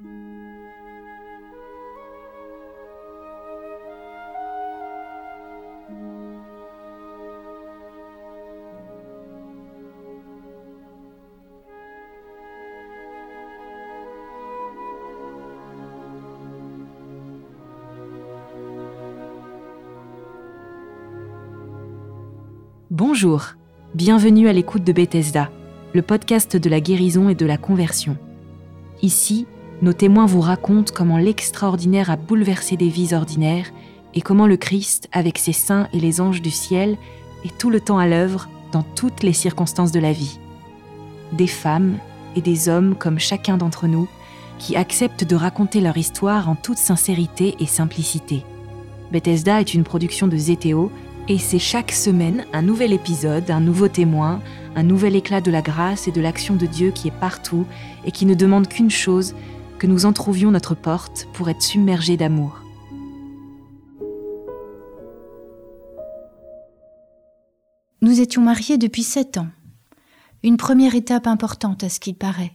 Bonjour, bienvenue à l'écoute de Bethesda, le podcast de la guérison et de la conversion. Ici, nos témoins vous racontent comment l'extraordinaire a bouleversé des vies ordinaires et comment le Christ, avec ses saints et les anges du ciel, est tout le temps à l'œuvre dans toutes les circonstances de la vie. Des femmes et des hommes comme chacun d'entre nous qui acceptent de raconter leur histoire en toute sincérité et simplicité. Bethesda est une production de Zétéo et c'est chaque semaine un nouvel épisode, un nouveau témoin, un nouvel éclat de la grâce et de l'action de Dieu qui est partout et qui ne demande qu'une chose, que nous entrouvions notre porte pour être submergés d'amour. Nous étions mariés depuis sept ans. Une première étape importante à ce qu'il paraît.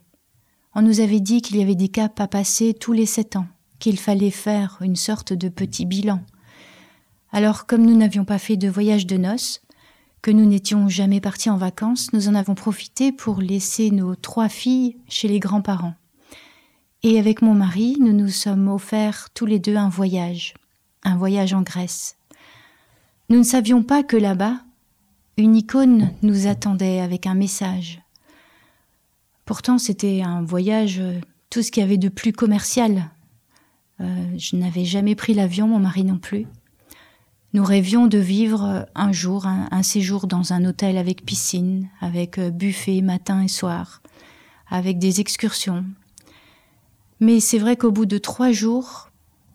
On nous avait dit qu'il y avait des caps à passer tous les sept ans, qu'il fallait faire une sorte de petit bilan. Alors, comme nous n'avions pas fait de voyage de noces, que nous n'étions jamais partis en vacances, nous en avons profité pour laisser nos trois filles chez les grands-parents. Et avec mon mari, nous nous sommes offerts tous les deux un voyage, un voyage en Grèce. Nous ne savions pas que là-bas, une icône nous attendait avec un message. Pourtant, c'était un voyage, euh, tout ce qu'il y avait de plus commercial. Euh, je n'avais jamais pris l'avion, mon mari non plus. Nous rêvions de vivre un jour un, séjour dans un hôtel avec piscine, avec euh, buffet matin et soir, avec des excursions. Mais c'est vrai qu'au bout de trois jours,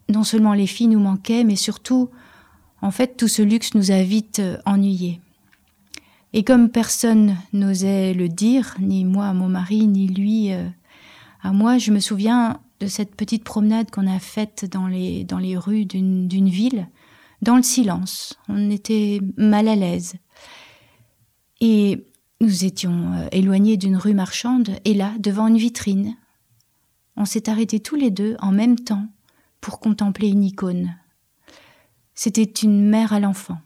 non seulement les filles nous manquaient, mais surtout, en fait, tout ce luxe nous a vite euh, ennuyés. Et comme personne n'osait le dire, ni moi à mon mari, ni lui euh, à moi, je me souviens de cette petite promenade qu'on a faite dans les, dans les rues d'une ville, dans le silence. On était mal à l'aise. Et nous étions euh, éloignés d'une rue marchande, et là, devant une vitrine, on s'est arrêtés tous les deux en même temps pour contempler une icône. C'était une mère à l'enfant.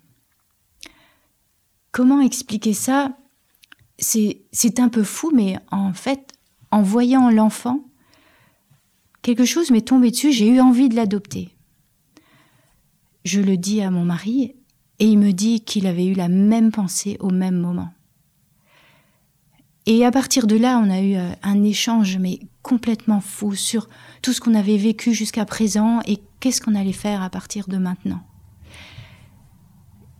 Comment expliquer ça? C'est un peu fou, mais en fait, en voyant l'enfant, quelque chose m'est tombé dessus, j'ai eu envie de l'adopter. Je le dis à mon mari et il me dit qu'il avait eu la même pensée au même moment. Et à partir de là, on a eu euh, un échange, mais complètement fou, sur tout ce qu'on avait vécu jusqu'à présent et qu'est-ce qu'on allait faire à partir de maintenant.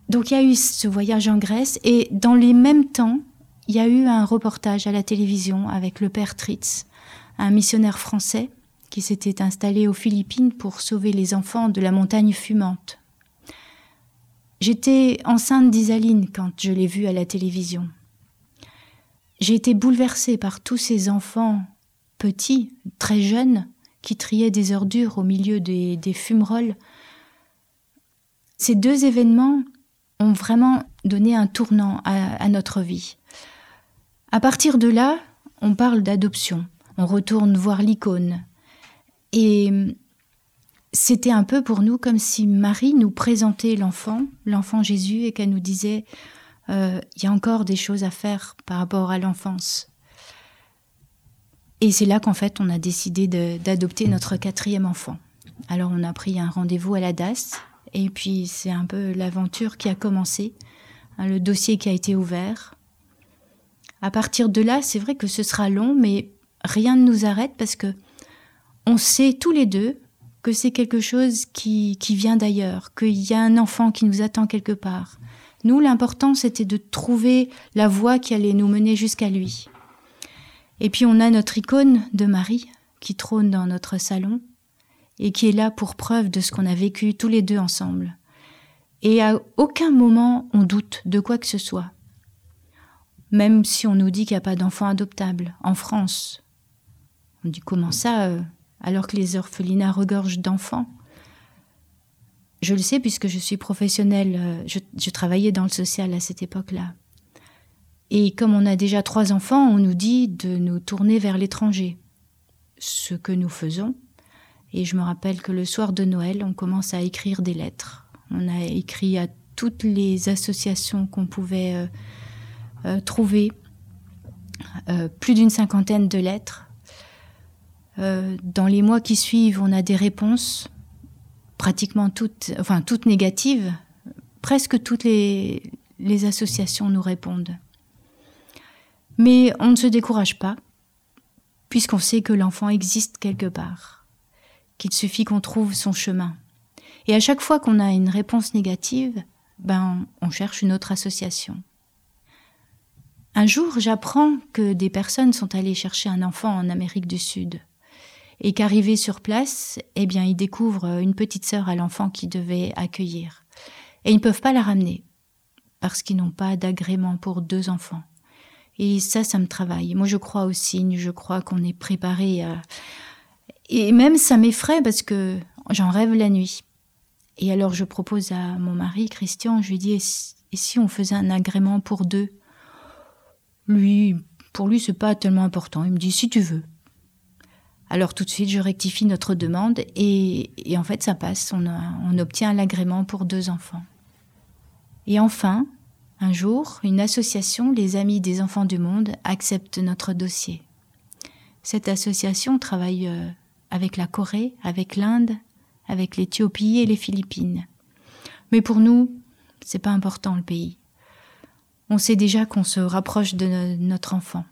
Donc il y a eu ce voyage en Grèce et dans les mêmes temps, il y a eu un reportage à la télévision avec le père Tritz, un missionnaire français qui s'était installé aux Philippines pour sauver les enfants de la montagne fumante. J'étais enceinte d'Isaline quand je l'ai vu à la télévision. J'ai été bouleversée par tous ces enfants petits, très jeunes, qui triaient des ordures au milieu des, fumerolles. Ces deux événements ont vraiment donné un tournant à, notre vie. À partir de là, on parle d'adoption. On retourne voir l'icône. Et c'était un peu pour nous comme si Marie nous présentait l'enfant, l'enfant Jésus, et qu'elle nous disait, il y a encore des choses à faire par rapport à l'enfance. Et c'est là qu'en fait on a décidé d'adopter notre quatrième enfant. Alors on a pris un rendez-vous à la DAS, et puis c'est un peu l'aventure qui a commencé, hein, le dossier qui a été ouvert. À partir de là, c'est vrai que ce sera long, mais rien ne nous arrête parce que on sait tous les deux que c'est quelque chose qui, qui vient d'ailleurs, qu'il y a un enfant qui nous attend quelque part. Nous, l'important, c'était de trouver la voie qui allait nous mener jusqu'à lui. Et puis on a notre icône de Marie qui trône dans notre salon et qui est là pour preuve de ce qu'on a vécu tous les deux ensemble. Et à aucun moment on doute de quoi que ce soit. Même si on nous dit qu'il n'y a pas d'enfant adoptable en France. On dit comment ça euh, alors que les orphelinats regorgent d'enfants? Je le sais puisque je suis professionnelle, euh, je, travaillais dans le social à cette époque-là. Et comme on a déjà trois enfants, on nous dit de nous tourner vers l'étranger. ce que nous faisons. Et je me rappelle que le soir de Noël, on commence à écrire des lettres. On a écrit à toutes les associations qu'on pouvait euh, euh, trouver, plus d'une cinquantaine de lettres. dans les mois qui suivent, on a des réponses, pratiquement toutes, enfin toutes négatives. Presque toutes les, associations nous répondent. Mais on ne se décourage pas, puisqu'on sait que l'enfant existe quelque part, qu'il suffit qu'on trouve son chemin. Et à chaque fois qu'on a une réponse négative, ben, on cherche une autre association. Un jour, j'apprends que des personnes sont allées chercher un enfant en Amérique du Sud et qu'arrivés sur place, eh bien, ils découvrent une petite sœur à l'enfant qu'ils devaient accueillir. Et ils ne peuvent pas la ramener parce qu'ils n'ont pas d'agrément pour deux enfants. Et ça, ça me travaille. Moi, je crois au signe, je crois qu'on est préparé à... Et même, ça m'effraie parce que j'en rêve la nuit. Et alors, je propose à mon mari, Christian, je lui dis, et si on faisait un agrément pour deux? Lui, pour lui, c'est pas tellement important. Il me dit, si tu veux. Alors tout de suite, je rectifie notre demande et, en fait, ça passe. On, on obtient l'agrément pour deux enfants. Et enfin, un jour, une association, les Amis des enfants du monde, accepte notre dossier. Cette association travaille euh, avec la Corée, avec l'Inde, avec l'Éthiopie et les Philippines. Mais pour nous, c'est pas important le pays. On sait déjà qu'on se rapproche de notre enfant.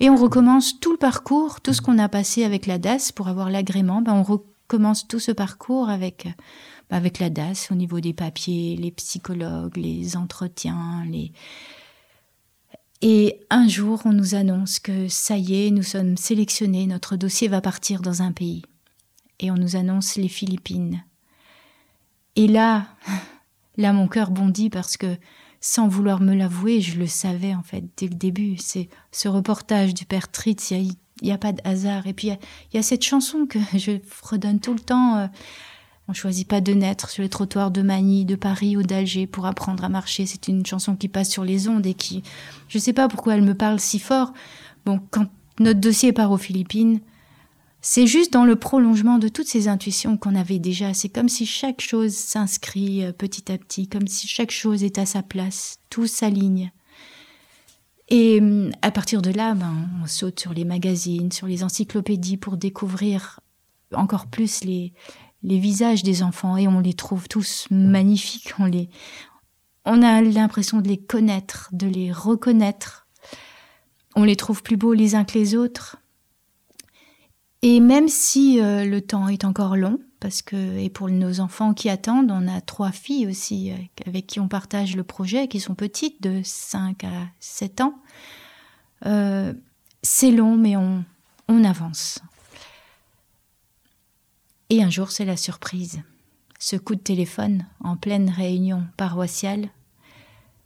Et on recommence tout le parcours, tout ce qu'on a passé avec la DAS pour avoir l'agrément, ben on recommence tout ce parcours avec avec la DAS au niveau des papiers, les psychologues, les entretiens, les... Et un jour, on nous annonce que ça y est, nous sommes sélectionnés, notre dossier va partir dans un pays. Et on nous annonce les Philippines. Et là, là, mon cœur bondit parce que, sans vouloir me l'avouer, je le savais en fait dès le début. C'est ce reportage du père Tritz, il n'y a, pas de hasard. Et puis, il y, a cette chanson que je redonne tout le temps. Euh, on choisit pas de naître sur les trottoirs de Manille, de Paris ou d'Alger pour apprendre à marcher. C'est une chanson qui passe sur les ondes et qui, je sais pas pourquoi elle me parle si fort. Bon, quand notre dossier part aux Philippines, c'est juste dans le prolongement de toutes ces intuitions qu'on avait déjà. C'est comme si chaque chose s'inscrit euh, petit à petit, comme si chaque chose est à sa place, tout s'aligne. Et hum, à partir de là, ben, on saute sur les magazines, sur les encyclopédies pour découvrir encore plus les, les visages des enfants et on les trouve tous magnifiques. On les, on a l'impression de les connaître, de les reconnaître. On les trouve plus beaux les uns que les autres. Et même si euh, le temps est encore long, parce que, et pour nos enfants qui attendent, on a trois filles aussi euh, avec qui on partage le projet, qui sont petites, de 5 à 7 ans. Euh, c'est long, mais on, on avance. Et un jour, c'est la surprise. Ce coup de téléphone en pleine réunion paroissiale.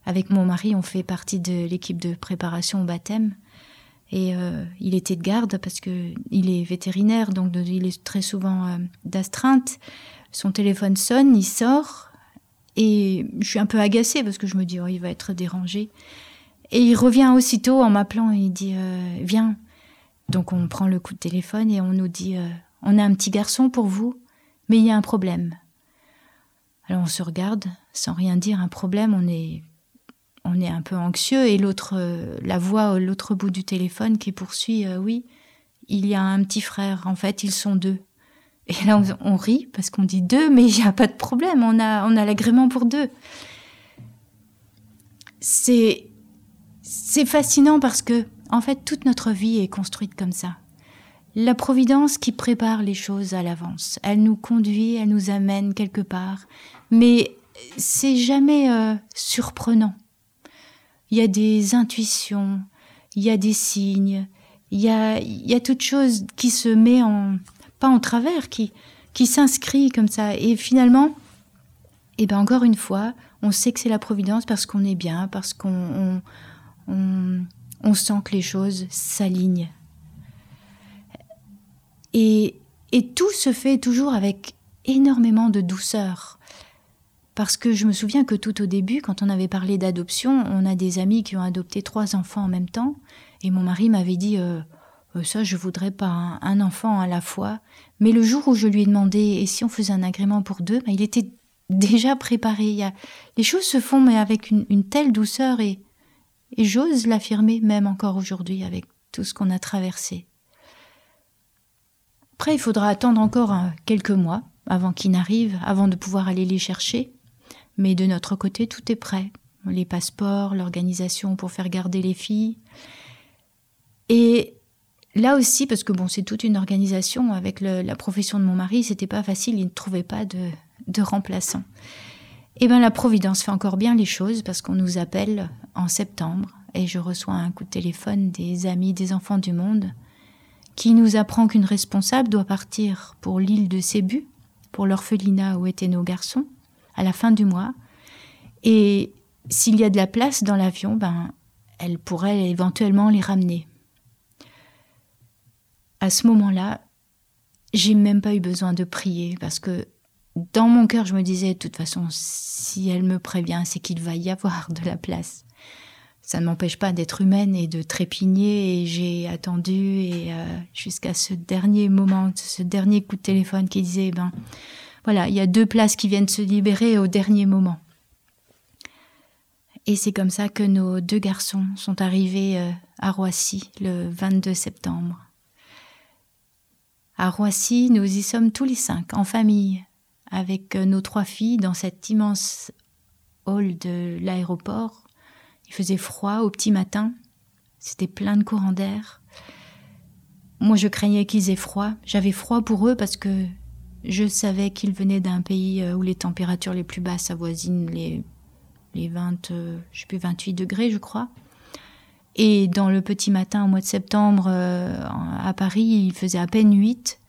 Avec mon mari, on fait partie de l'équipe de préparation au baptême. Et euh, il était de garde parce que il est vétérinaire, donc il est très souvent euh, d'astreinte. Son téléphone sonne, il sort, et je suis un peu agacée parce que je me dis oh, il va être dérangé. Et il revient aussitôt en m'appelant et il dit euh, viens. Donc on prend le coup de téléphone et on nous dit on a un petit garçon pour vous, mais il y a un problème. Alors on se regarde, sans rien dire, un problème, on est, on est un peu anxieux, et l'autre, euh, la voix à l'autre bout du téléphone qui poursuit, euh, oui, il y a un petit frère, en fait, ils sont deux. Et là, on, rit parce qu'on dit deux, mais il n'y a pas de problème, on a, on a l'agrément pour deux. C'est, c'est fascinant parce que, en fait, toute notre vie est construite comme ça la Providence qui prépare les choses à l'avance. Elle nous conduit, elle nous amène quelque part, mais c'est jamais euh, surprenant. Il y a des intuitions, il y a des signes, il y a, y a toute chose qui se met en, pas en travers, qui, qui s'inscrit comme ça. Et finalement, et eh ben encore une fois, on sait que c'est la Providence parce qu'on est bien, parce qu'on on, on sent que les choses s'alignent et, et tout se fait toujours avec énormément de douceur. Parce que je me souviens que tout au début, quand on avait parlé d'adoption, on a des amis qui ont adopté trois enfants en même temps, et mon mari m'avait dit euh, euh, ça, je voudrais pas un, enfant à la fois. Mais le jour où je lui ai demandé et si on faisait un agrément pour deux, il était déjà préparé. Les choses se font mais avec une, telle douceur et, et j'ose l'affirmer même encore aujourd'hui avec tout ce qu'on a traversé. Après, il faudra attendre encore quelques mois avant qu'il n'arrive, avant de pouvoir aller les chercher. Mais de notre côté, tout est prêt. Les passeports, l'organisation pour faire garder les filles. Et là aussi, parce que bon, c'est toute une organisation avec la profession de mon mari, c'était pas facile, il ne trouvait pas de, de remplaçant. Eh bien la Providence fait encore bien les choses parce qu'on nous appelle en septembre et je reçois un coup de téléphone des amis des enfants du monde qui nous apprend qu'une responsable doit partir pour l'île de Sébu, pour l'orphelinat où étaient nos garçons, à la fin du mois. Et s'il y a de la place dans l'avion, ben, elle pourrait éventuellement les ramener à ce moment-là, j'ai même pas eu besoin de prier parce que dans mon cœur, je me disais, de toute façon, si elle me prévient, c'est qu'il va y avoir de la place. Ça ne m'empêche pas d'être humaine et de trépigner et j'ai attendu et euh, jusqu'à ce dernier moment, ce dernier coup de téléphone qui disait, ben voilà, il y a deux places qui viennent se libérer au dernier moment. Et c'est comme ça que nos deux garçons sont arrivés euh, à Roissy le 22 septembre. À Roissy, nous y sommes tous les cinq, en famille, avec euh, nos trois filles dans cet immense hall de l'aéroport. Il faisait froid au petit matin, c'était plein de courants d'air. Moi, je craignais qu'ils aient froid. J'avais froid pour eux parce que je savais qu'ils venaient d'un pays euh, où les températures les plus basses avoisinent les, les 20, euh, je sais plus, 28 degrés, je crois. Et dans le petit matin au mois de septembre euh, à Paris, il faisait à peine 8.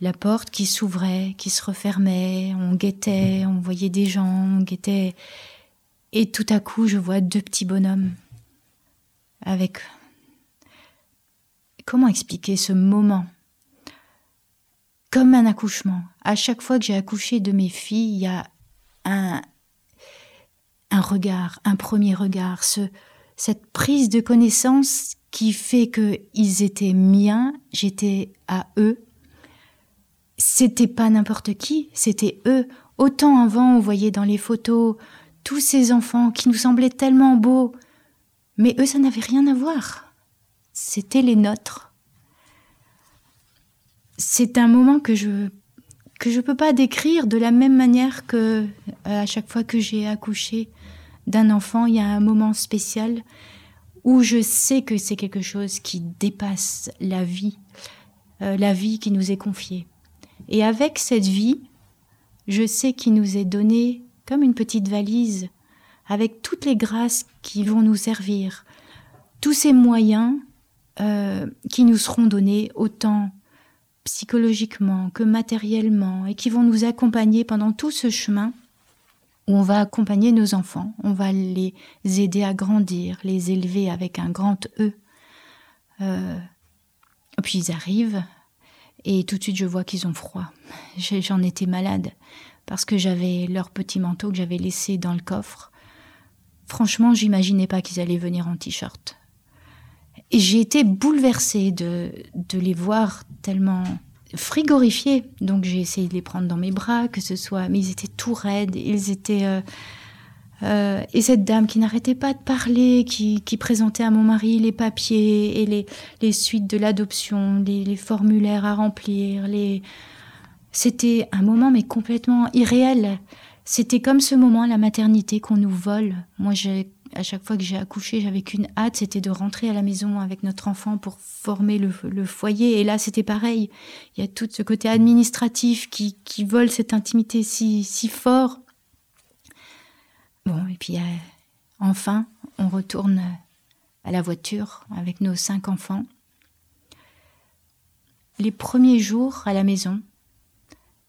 La porte qui s'ouvrait, qui se refermait, on guettait, on voyait des gens, on guettait. Et tout à coup, je vois deux petits bonhommes avec... Comment expliquer ce moment? Comme un accouchement. À chaque fois que j'ai accouché de mes filles, il y a un, regard, un premier regard, ce, cette prise de connaissance qui fait qu'ils étaient miens, j'étais à eux. C'était pas n'importe qui, c'était eux. Autant avant, on voyait dans les photos tous ces enfants qui nous semblaient tellement beaux, mais eux, ça n'avait rien à voir. C'était les nôtres. C'est un moment que je que je peux pas décrire de la même manière que euh, à chaque fois que j'ai accouché d'un enfant, il y a un moment spécial où je sais que c'est quelque chose qui dépasse la vie, euh, la vie qui nous est confiée. Et avec cette vie, je sais qu'il nous est donné comme une petite valise, avec toutes les grâces qui vont nous servir, tous ces moyens euh, qui nous seront donnés autant psychologiquement que matériellement et qui vont nous accompagner pendant tout ce chemin où on va accompagner nos enfants, on va les aider à grandir, les élever avec un grand E. Euh, puis ils arrivent et tout de suite je vois qu'ils ont froid. J'en étais malade parce que j'avais leur petit manteau que j'avais laissé dans le coffre. Franchement, j'imaginais pas qu'ils allaient venir en t-shirt. Et j'ai été bouleversée de, les voir tellement frigorifiés. Donc j'ai essayé de les prendre dans mes bras, que ce soit, mais ils étaient tout raides, ils étaient. Euh, euh, et cette dame qui n'arrêtait pas de parler, qui, présentait à mon mari les papiers et les, les suites de l'adoption, les, formulaires à remplir, les... c'était un moment mais complètement irréel. C'était comme ce moment la maternité qu'on nous vole. Moi, j'ai à chaque fois que j'ai accouché, j'avais qu'une hâte, c'était de rentrer à la maison avec notre enfant pour former le, foyer. Et là, c'était pareil. Il y a tout ce côté administratif qui, qui vole cette intimité si, si fort. Bon, et puis euh, enfin, on retourne à la voiture avec nos cinq enfants. Les premiers jours à la maison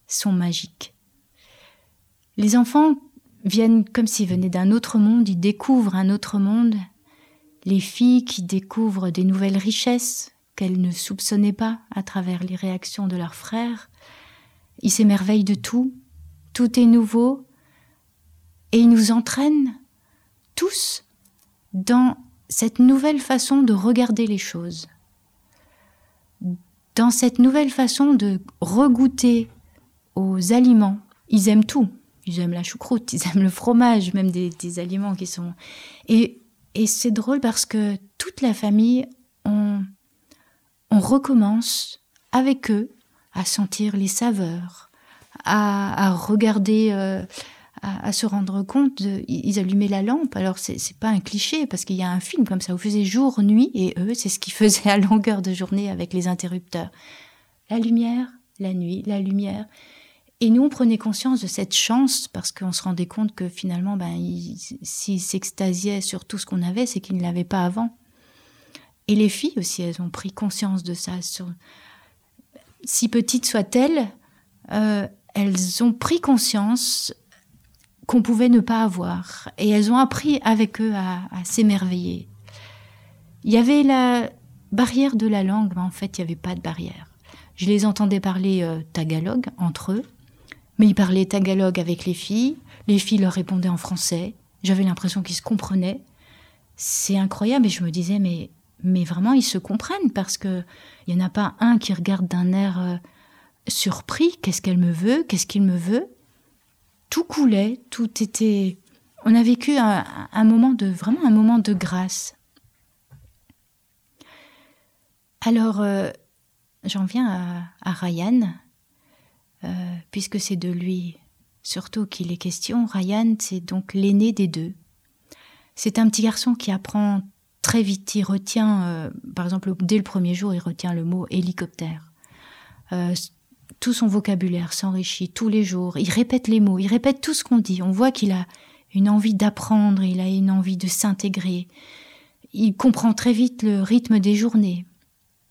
sont magiques. Les enfants viennent comme s'ils venaient d'un autre monde, ils découvrent un autre monde. Les filles qui découvrent des nouvelles richesses qu'elles ne soupçonnaient pas à travers les réactions de leurs frères. Ils s'émerveillent de tout, tout est nouveau, et ils nous entraînent tous dans cette nouvelle façon de regarder les choses. dans cette nouvelle façon de regoûter aux aliments, ils aiment tout. Ils aiment la choucroute, ils aiment le fromage, même des, aliments qui sont. Et, c'est drôle parce que toute la famille, on, on recommence avec eux à sentir les saveurs, à, regarder, euh, à, se rendre compte. ils allumaient la lampe. Alors c'est pas un cliché parce qu'il y a un film comme ça où faisait jour, nuit et eux, c'est ce qu'ils faisaient à longueur de journée avec les interrupteurs. La lumière, la nuit, la lumière. Et nous, on prenait conscience de cette chance parce qu'on se rendait compte que finalement, ben, s'ils s'extasiaient sur tout ce qu'on avait, c'est qu'ils ne l'avaient pas avant. Et les filles aussi, elles ont pris conscience de ça. Si petites soient-elles, euh, elles ont pris conscience qu'on pouvait ne pas avoir. Et elles ont appris avec eux à, s'émerveiller. Il y avait la barrière de la langue, mais en fait, il n'y avait pas de barrière. Je les entendais parler euh, tagalog entre eux. Mais ils parlaient tagalog avec les filles, les filles leur répondaient en français, j'avais l'impression qu'ils se comprenaient. C'est incroyable. Et je me disais mais mais vraiment ils se comprennent parce que il y en a pas un qui regarde d'un air euh, surpris, qu'est-ce qu'elle me veut, qu'est-ce qu'il me veut? Tout coulait, tout était on a vécu un, moment de vraiment un moment de grâce. Alors euh, j'en viens à, à Ryan, euh, puisque c'est de lui surtout qu'il est question. Ryan, c'est donc l'aîné des deux. C'est un petit garçon qui apprend très vite. Il retient, euh, par exemple, dès le premier jour, il retient le mot hélicoptère. Euh, tout son vocabulaire s'enrichit tous les jours. Il répète les mots, il répète tout ce qu'on dit. On voit qu'il a une envie d'apprendre, il a une envie de s'intégrer. Il comprend très vite le rythme des journées,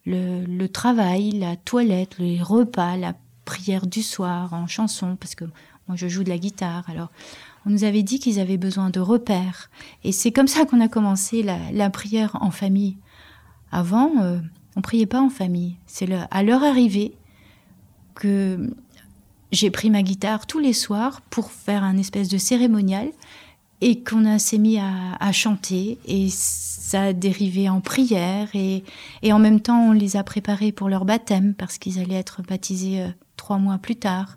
le, le travail, la toilette, les repas, la prière du soir, en chanson, parce que moi je joue de la guitare. Alors on nous avait dit qu'ils avaient besoin de repères. Et c'est comme ça qu'on a commencé la, prière en famille. Avant, euh, on priait pas en famille. C'est à leur arrivée que j'ai pris ma guitare tous les soirs pour faire un espèce de cérémonial et qu'on s'est mis à, chanter et ça a dérivé en prière et, et, en même temps on les a préparés pour leur baptême parce qu'ils allaient être baptisés euh, trois mois plus tard.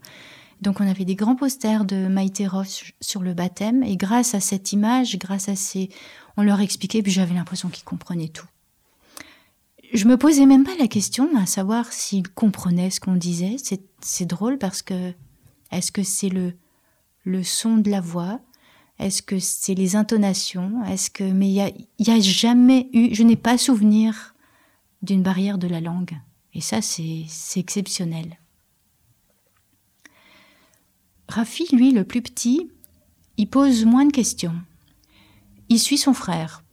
Donc on avait des grands posters de Maïté Roche sur le baptême et grâce à cette image, grâce à ces... On leur expliquait, puis j'avais l'impression qu'ils comprenaient tout. Je me posais même pas la question à savoir s'ils comprenaient ce qu'on disait. C'est drôle parce que est-ce que c'est le, le son de la voix? Est-ce que c'est les intonations? Est-ce que mais il y a, a jamais eu, je n'ai pas souvenir d'une barrière de la langue. Et ça c'est exceptionnel. Rafi, lui, le plus petit, il pose moins de questions. Il suit son frère.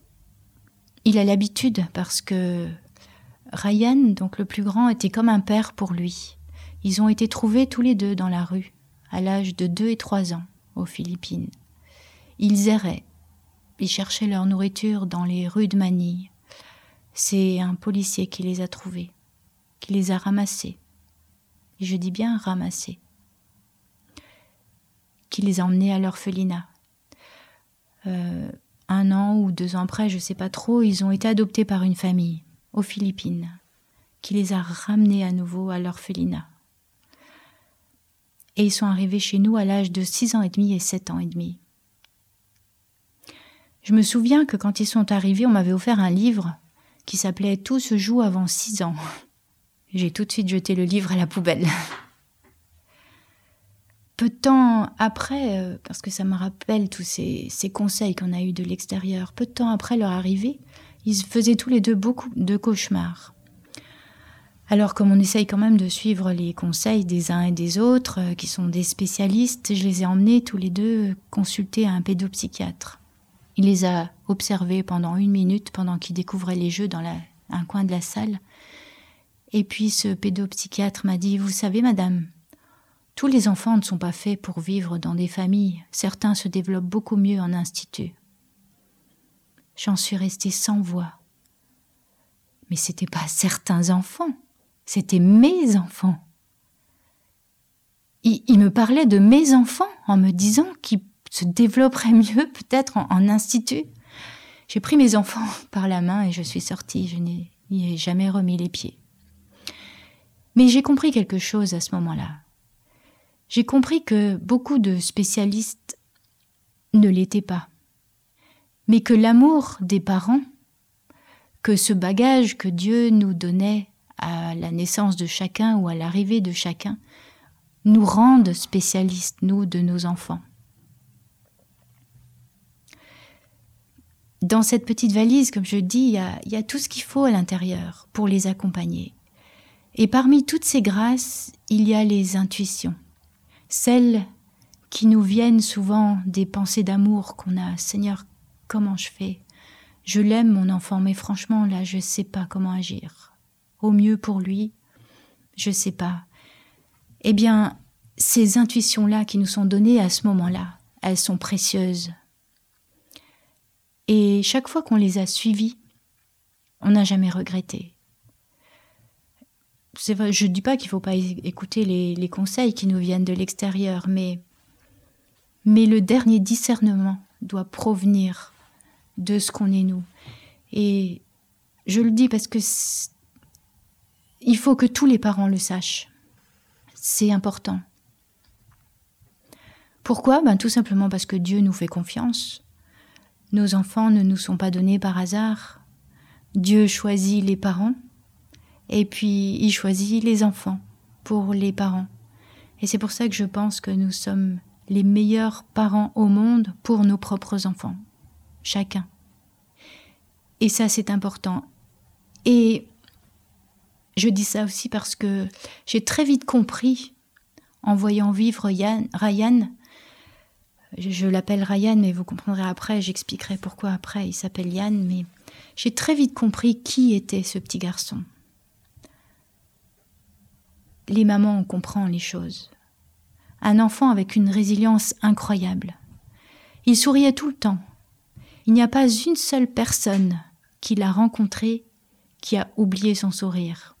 Il a l'habitude parce que Ryan, donc le plus grand, était comme un père pour lui. Ils ont été trouvés tous les deux dans la rue, à l'âge de deux et trois ans, aux Philippines. Ils erraient. Ils cherchaient leur nourriture dans les rues de Manille. C'est un policier qui les a trouvés, qui les a ramassés. Je dis bien ramassés qui les a emmenés à l'orphelinat. Euh, un an ou deux ans après, je ne sais pas trop, ils ont été adoptés par une famille aux Philippines, qui les a ramenés à nouveau à l'orphelinat. Et ils sont arrivés chez nous à l'âge de six ans et demi et sept ans et demi. Je me souviens que quand ils sont arrivés, on m'avait offert un livre qui s'appelait Tout se joue avant six ans. J'ai tout de suite jeté le livre à la poubelle. Peu de temps après, euh, parce que ça me rappelle tous ces, conseils qu'on a eus de l'extérieur, peu de temps après leur arrivée, ils faisaient tous les deux beaucoup de cauchemars. Alors comme on essaye quand même de suivre les conseils des uns et des autres, euh, qui sont des spécialistes, je les ai emmenés tous les deux consulter un pédopsychiatre. Il les a observés pendant une minute pendant qu'ils découvraient les jeux dans un coin de la salle. Et puis ce pédopsychiatre m'a dit, Vous savez, madame, tous les enfants ne sont pas faits pour vivre dans des familles, certains se développent beaucoup mieux en institut. J'en suis restée sans voix. Mais c'était pas certains enfants, c'était mes enfants. Il, me parlait de mes enfants en me disant qu'ils se développeraient mieux peut-être en, en institut. J'ai pris mes enfants par la main et je suis sortie, je n'y ai jamais remis les pieds. Mais j'ai compris quelque chose à ce moment-là. J'ai compris que beaucoup de spécialistes ne l'étaient pas, mais que l'amour des parents, que ce bagage que Dieu nous donnait à la naissance de chacun ou à l'arrivée de chacun, nous rendent spécialistes, nous, de nos enfants. Dans cette petite valise, comme je dis, il y a, il y a tout ce qu'il faut à l'intérieur pour les accompagner. Et parmi toutes ces grâces, il y a les intuitions celles qui nous viennent souvent des pensées d'amour qu'on a. Seigneur, comment je fais? Je l'aime, mon enfant, mais franchement, là, je ne sais pas comment agir. Au mieux pour lui, je ne sais pas. Eh bien, ces intuitions-là qui nous sont données à ce moment-là, elles sont précieuses. Et chaque fois qu'on les a suivies, on n'a jamais regretté je ne dis pas qu'il ne faut pas écouter les, conseils qui nous viennent de l'extérieur, mais, le dernier discernement doit provenir de ce qu'on est nous. Et je le dis parce que il faut que tous les parents le sachent. C'est important. Pourquoi? Ben, Tout simplement parce que Dieu nous fait confiance. Nos enfants ne nous sont pas donnés par hasard. Dieu choisit les parents et puis il choisit les enfants pour les parents. Et c'est pour ça que je pense que nous sommes les meilleurs parents au monde pour nos propres enfants, chacun. Et ça, c'est important. Et je dis ça aussi parce que j'ai très vite compris, en voyant vivre Ryan, je, l'appelle Ryan, mais vous comprendrez après, j'expliquerai pourquoi après il s'appelle Yann, mais j'ai très vite compris qui était ce petit garçon les mamans, on comprend les choses. Un enfant avec une résilience incroyable. Il souriait tout le temps. Il n'y a pas une seule personne qui l'a rencontré qui a oublié son sourire.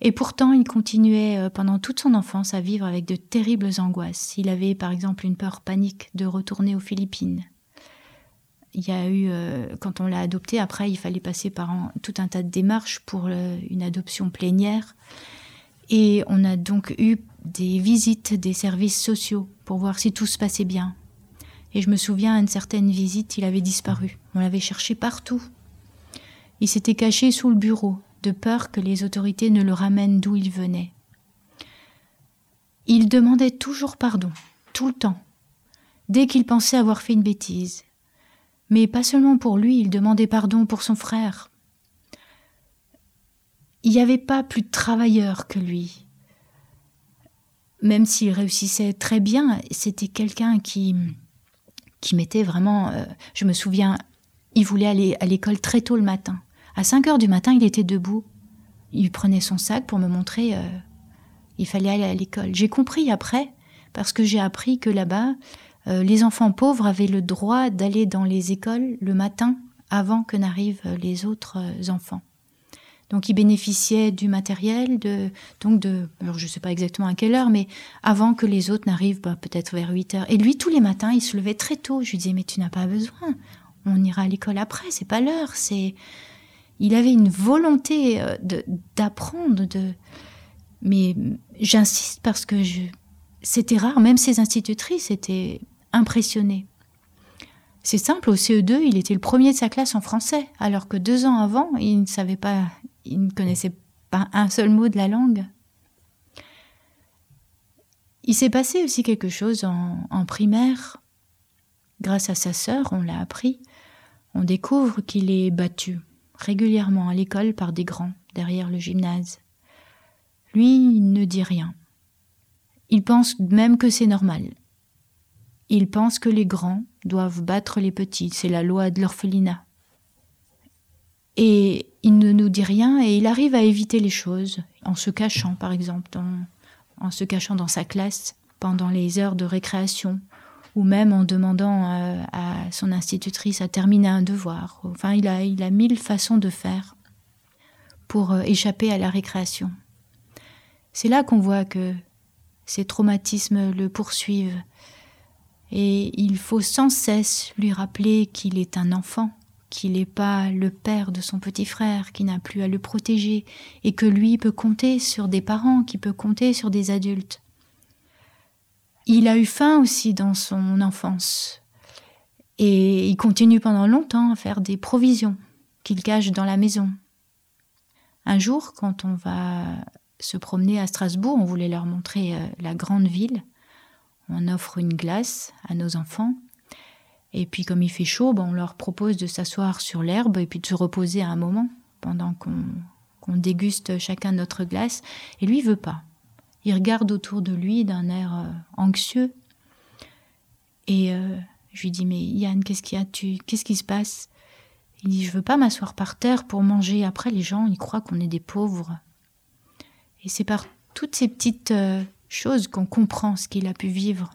Et pourtant, il continuait euh, pendant toute son enfance à vivre avec de terribles angoisses. Il avait par exemple une peur panique de retourner aux Philippines. Il y a eu, euh, quand on l'a adopté, après, il fallait passer par tout un tas de démarches pour euh, une adoption plénière. Et on a donc eu des visites des services sociaux pour voir si tout se passait bien. Et je me souviens, à une certaine visite, il avait disparu. On l'avait cherché partout. Il s'était caché sous le bureau, de peur que les autorités ne le ramènent d'où il venait. Il demandait toujours pardon, tout le temps, dès qu'il pensait avoir fait une bêtise. Mais pas seulement pour lui, il demandait pardon pour son frère, il n'y avait pas plus de travailleur que lui. Même s'il réussissait très bien, c'était quelqu'un qui, qui mettait vraiment. Euh, je me souviens, il voulait aller à l'école très tôt le matin. À 5 heures du matin, il était debout. Il prenait son sac pour me montrer. Euh, il fallait aller à l'école. J'ai compris après, parce que j'ai appris que là-bas, euh, les enfants pauvres avaient le droit d'aller dans les écoles le matin avant que n'arrivent les autres enfants. Donc il bénéficiait du matériel, de, donc de, alors je ne sais pas exactement à quelle heure, mais avant que les autres n'arrivent, bah, peut-être vers 8 heures. Et lui, tous les matins, il se levait très tôt. Je lui disais, mais tu n'as pas besoin. On ira à l'école après, c'est pas l'heure. C'est, il avait une volonté euh, d'apprendre, de, mais j'insiste parce que je, c'était rare. Même ses institutrices étaient impressionnées. C'est simple, au CE2, il était le premier de sa classe en français, alors que deux ans avant, il ne savait pas, il ne connaissait pas un seul mot de la langue. Il s'est passé aussi quelque chose en, primaire. Grâce à sa sœur, on l'a appris. On découvre qu'il est battu régulièrement à l'école par des grands derrière le gymnase. Lui, il ne dit rien. Il pense même que c'est normal. Il pense que les grands doivent battre les petits, c'est la loi de l'orphelinat. Et il ne nous dit rien et il arrive à éviter les choses, en se cachant par exemple, en se cachant dans sa classe pendant les heures de récréation, ou même en demandant à, son institutrice à terminer un devoir. Enfin, il a, il a mille façons de faire pour euh, échapper à la récréation. C'est là qu'on voit que ces traumatismes le poursuivent et il faut sans cesse lui rappeler qu'il est un enfant qu'il n'est pas le père de son petit frère, qui n'a plus à le protéger, et que lui peut compter sur des parents, qui peut compter sur des adultes. Il a eu faim aussi dans son enfance, et il continue pendant longtemps à faire des provisions qu'il cache dans la maison. Un jour, quand on va se promener à Strasbourg, on voulait leur montrer euh, la grande ville, on offre une glace à nos enfants, et puis comme il fait chaud, on leur propose de s'asseoir sur l'herbe et puis de se reposer à un moment pendant qu'on déguste chacun notre glace. Et lui, il veut pas. Il regarde autour de lui d'un air euh, anxieux. Et euh, je lui dis mais Yann, qu'est-ce qu'il y a? Tu Qu'est-ce qui se passe? Il dit je veux pas m'asseoir par terre pour manger. Après les gens ils croient qu'on est des pauvres. Et c'est par toutes ces petites euh, choses qu'on comprend ce qu'il a pu vivre.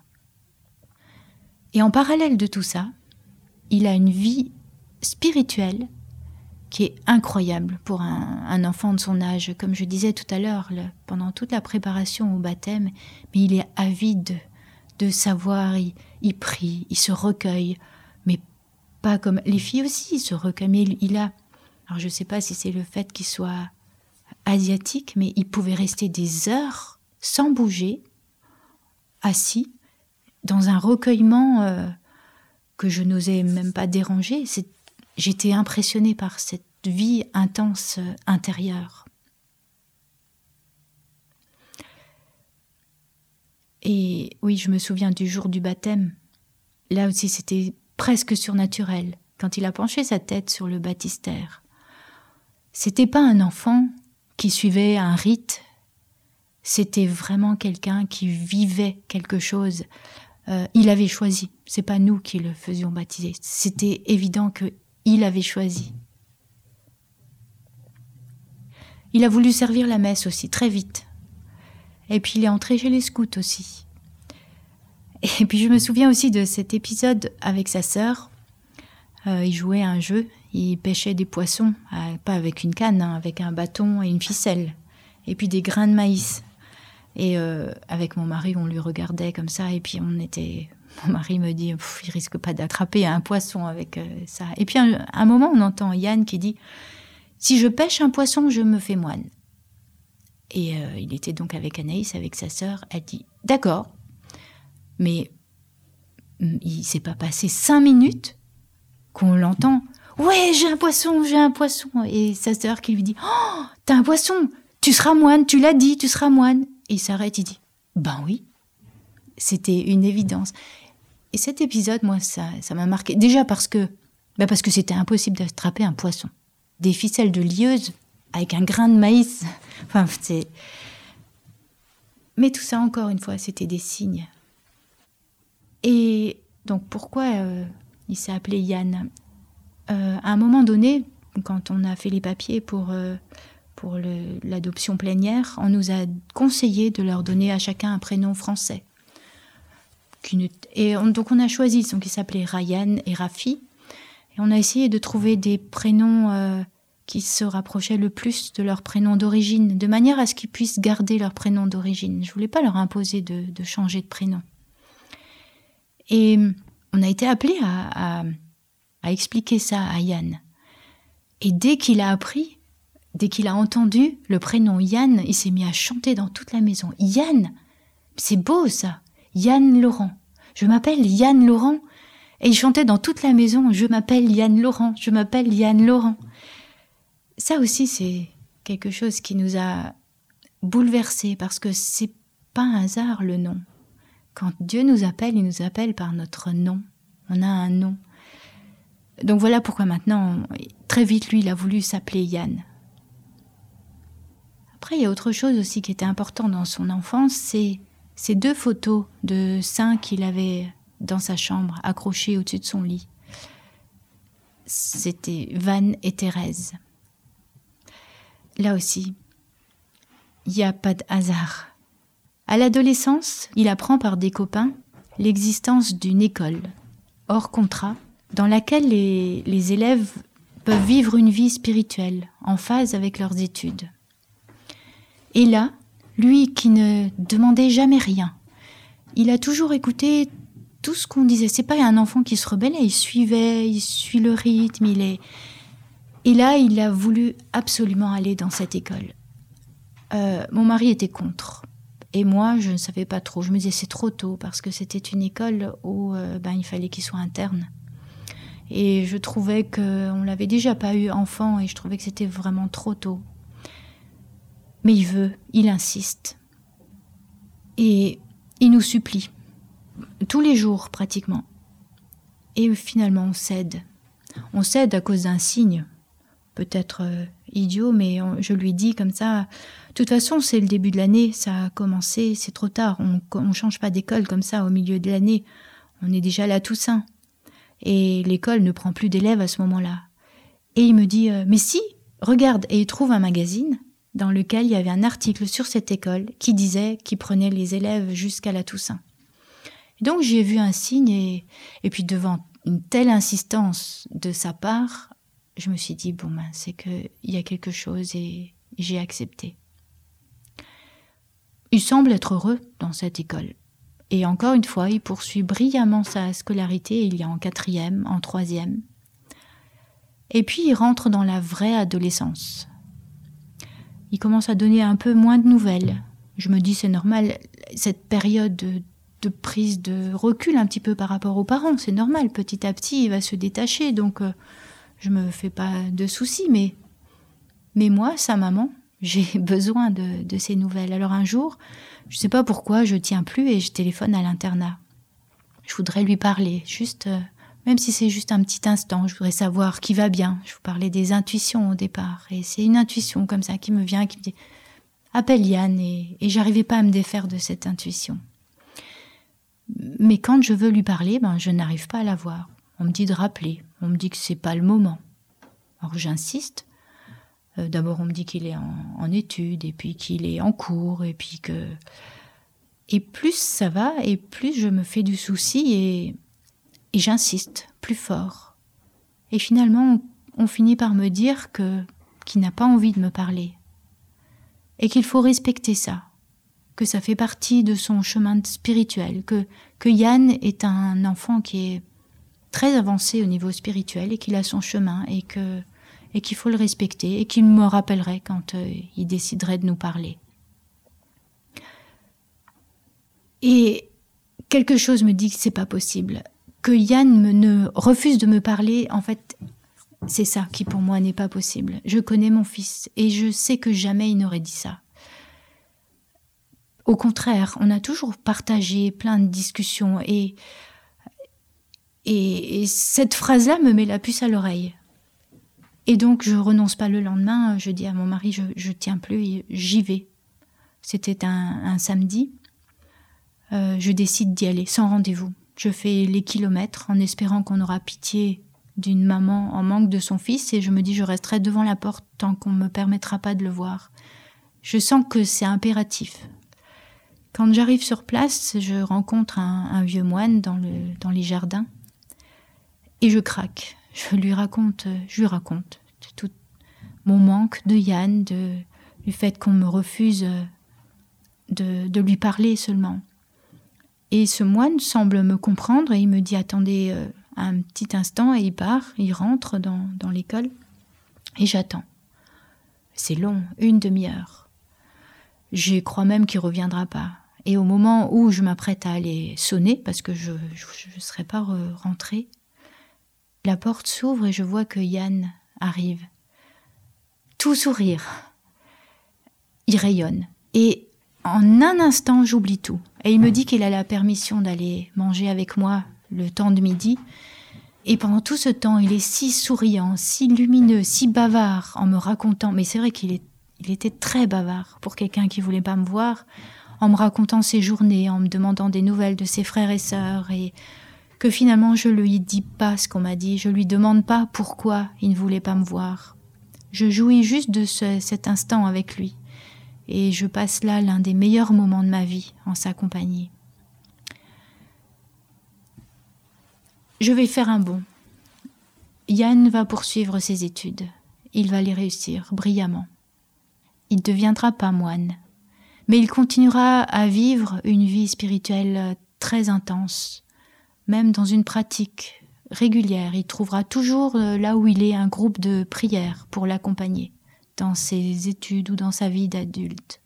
Et en parallèle de tout ça, il a une vie spirituelle qui est incroyable pour un, enfant de son âge. Comme je disais tout à l'heure, pendant toute la préparation au baptême, mais il est avide de savoir, il, il prie, il se recueille, mais pas comme les filles aussi se recueillent. Mais il, a, alors je ne sais pas si c'est le fait qu'il soit asiatique, mais il pouvait rester des heures sans bouger, assis, dans un recueillement euh, que je n'osais même pas déranger. J'étais impressionnée par cette vie intense euh, intérieure. Et oui, je me souviens du jour du baptême. Là aussi, c'était presque surnaturel quand il a penché sa tête sur le baptistère. C'était pas un enfant qui suivait un rite, c'était vraiment quelqu'un qui vivait quelque chose, euh, il avait choisi. C'est pas nous qui le faisions baptiser. C'était évident que il avait choisi. Il a voulu servir la messe aussi très vite. Et puis il est entré chez les scouts aussi. Et puis je me souviens aussi de cet épisode avec sa sœur. Euh, il jouait à un jeu, il pêchait des poissons, euh, pas avec une canne, hein, avec un bâton et une ficelle, et puis des grains de maïs. Et euh, avec mon mari, on lui regardait comme ça, et puis on était. Mon mari me dit, il risque pas d'attraper un poisson avec euh, ça. Et puis à un, moment, on entend Yann qui dit, si je pêche un poisson, je me fais moine. Et euh, il était donc avec Anaïs, avec sa sœur. Elle dit, d'accord, mais mm, il s'est pas passé cinq minutes qu'on l'entend. Ouais, j'ai un poisson, j'ai un poisson. Et sa sœur qui lui dit, oh, t'as un poisson, tu seras moine, tu l'as dit, tu seras moine. Il s'arrête, il dit Ben oui. C'était une évidence. Et cet épisode, moi, ça, m'a marqué. Déjà parce que, ben c'était impossible d'attraper un poisson. Des ficelles de lieuse avec un grain de maïs. Enfin, c'est. Mais tout ça, encore une fois, c'était des signes. Et donc, pourquoi euh, il s'est appelé Yann? Euh, À un moment donné, quand on a fait les papiers pour euh, pour l'adoption plénière, on nous a conseillé de leur donner à chacun un prénom français. Et donc on a choisi, donc qui s'appelaient Ryan et Rafi. Et on a essayé de trouver des prénoms euh, qui se rapprochaient le plus de leur prénom d'origine, de manière à ce qu'ils puissent garder leur prénom d'origine. Je voulais pas leur imposer de, changer de prénom. Et on a été appelé à expliquer ça à Yann. Et dès qu'il a appris, Dès qu'il a entendu le prénom Yann, il s'est mis à chanter dans toute la maison. Yann C'est beau ça Yann Laurent. Je m'appelle Yann Laurent. Et il chantait dans toute la maison Je m'appelle Yann Laurent, je m'appelle Yann Laurent. Ça aussi, c'est quelque chose qui nous a bouleversés parce que c'est pas un hasard le nom. Quand Dieu nous appelle, il nous appelle par notre nom. On a un nom. Donc voilà pourquoi maintenant, très vite, lui, il a voulu s'appeler Yann. Après, il y a autre chose aussi qui était important dans son enfance, c'est ces deux photos de saints qu'il avait dans sa chambre, accrochées au-dessus de son lit. C'était Van et Thérèse. Là aussi, il n'y a pas de hasard. À l'adolescence, il apprend par des copains l'existence d'une école, hors contrat, dans laquelle les, les élèves peuvent vivre une vie spirituelle, en phase avec leurs études. Et là, lui qui ne demandait jamais rien, il a toujours écouté tout ce qu'on disait. C'est pas un enfant qui se rebellait, il suivait, il suit le rythme, il est. Et là, il a voulu absolument aller dans cette école. Euh, mon mari était contre. Et moi, je ne savais pas trop. Je me disais c'est trop tôt parce que c'était une école où euh, ben, il fallait qu'il soit interne. Et je trouvais qu'on l'avait déjà pas eu enfant et je trouvais que c'était vraiment trop tôt. Mais il veut, il insiste. Et il nous supplie. Tous les jours, pratiquement. Et finalement, on cède. On cède à cause d'un signe. Peut-être euh, idiot, mais je lui dis comme ça. De toute façon, c'est le début de l'année, ça a commencé, c'est trop tard. On ne change pas d'école comme ça au milieu de l'année. On est déjà là Toussaint. Et l'école ne prend plus d'élèves à ce moment-là. Et il me dit euh, Mais si, regarde, et il trouve un magazine dans lequel il y avait un article sur cette école qui disait qu'il prenait les élèves jusqu'à la Toussaint. Et donc j'ai vu un signe et, puis devant une telle insistance de sa part, je me suis dit bon ben c'est qu'il y a quelque chose et j'ai accepté. Il semble être heureux dans cette école. Et encore une fois, il poursuit brillamment sa scolarité. Il y a en quatrième, en troisième. Et puis il rentre dans la vraie adolescence. Il commence à donner un peu moins de nouvelles. Je me dis c'est normal, cette période de, prise de recul un petit peu par rapport aux parents, c'est normal. Petit à petit, il va se détacher, donc euh, je me fais pas de soucis. Mais, mais moi, sa maman, j'ai besoin de, de ces nouvelles. Alors un jour, je sais pas pourquoi, je tiens plus et je téléphone à l'internat. Je voudrais lui parler, juste, euh, même si c'est juste un petit instant, je voudrais savoir qui va bien. Je vous parlais des intuitions au départ, et c'est une intuition comme ça qui me vient, qui me dit appelle Yann, et, j'arrivais pas à me défaire de cette intuition. Mais quand je veux lui parler, ben je n'arrive pas à la voir. On me dit de rappeler, on me dit que c'est pas le moment. Alors j'insiste, euh, d'abord, on me dit qu'il est en, études, et puis qu'il est en cours, et puis que. Et plus ça va, et plus je me fais du souci, et, et j'insiste plus fort. Et finalement, on, finit par me dire que qu'il n'a pas envie de me parler, et qu'il faut respecter ça, que ça fait partie de son chemin spirituel, que, que Yann est un enfant qui est très avancé au niveau spirituel et qu'il a son chemin et que et qu'il faut le respecter et qu'il me rappellerait quand euh, il déciderait de nous parler. Et quelque chose me dit que c'est pas possible. Que Yann me, ne refuse de me parler, en fait, c'est ça qui pour moi n'est pas possible. Je connais mon fils et je sais que jamais il n'aurait dit ça. Au contraire, on a toujours partagé plein de discussions et, et, et cette phrase-là me met la puce à l'oreille. Et donc, je renonce pas le lendemain. Je dis à mon mari, je, je tiens plus, j'y vais. C'était un, samedi. Euh, je décide d'y aller, sans rendez-vous. Je fais les kilomètres en espérant qu'on aura pitié d'une maman en manque de son fils et je me dis je resterai devant la porte tant qu'on ne me permettra pas de le voir. Je sens que c'est impératif. Quand j'arrive sur place, je rencontre un, vieux moine dans, le, dans les jardins et je craque je lui raconte, je lui raconte tout mon manque de Yann, du fait qu'on me refuse de, lui parler seulement. Et ce moine semble me comprendre et il me dit attendez euh, un petit instant et il part, il rentre dans, l'école et j'attends. C'est long, une demi-heure. Je crois même qu'il reviendra pas. Et au moment où je m'apprête à aller sonner, parce que je ne serais pas rentrée, la porte s'ouvre et je vois que Yann arrive. Tout sourire. Il rayonne. Et en un instant, j'oublie tout. Et il me dit qu'il a la permission d'aller manger avec moi le temps de midi. Et pendant tout ce temps, il est si souriant, si lumineux, si bavard en me racontant. Mais c'est vrai qu'il il était très bavard pour quelqu'un qui voulait pas me voir, en me racontant ses journées, en me demandant des nouvelles de ses frères et sœurs et que finalement je lui dis pas ce qu'on m'a dit, je lui demande pas pourquoi il ne voulait pas me voir. Je jouis juste de cet instant avec lui, et je passe là l'un des meilleurs moments de ma vie en sa compagnie. Je vais faire un bond. Yann va poursuivre ses études. Il va les réussir brillamment. Il ne deviendra pas moine, mais il continuera à vivre une vie spirituelle très intense, même dans une pratique régulière. Il trouvera toujours euh, là où il est un groupe de prière pour l'accompagner dans ses études ou dans sa vie d'adulte.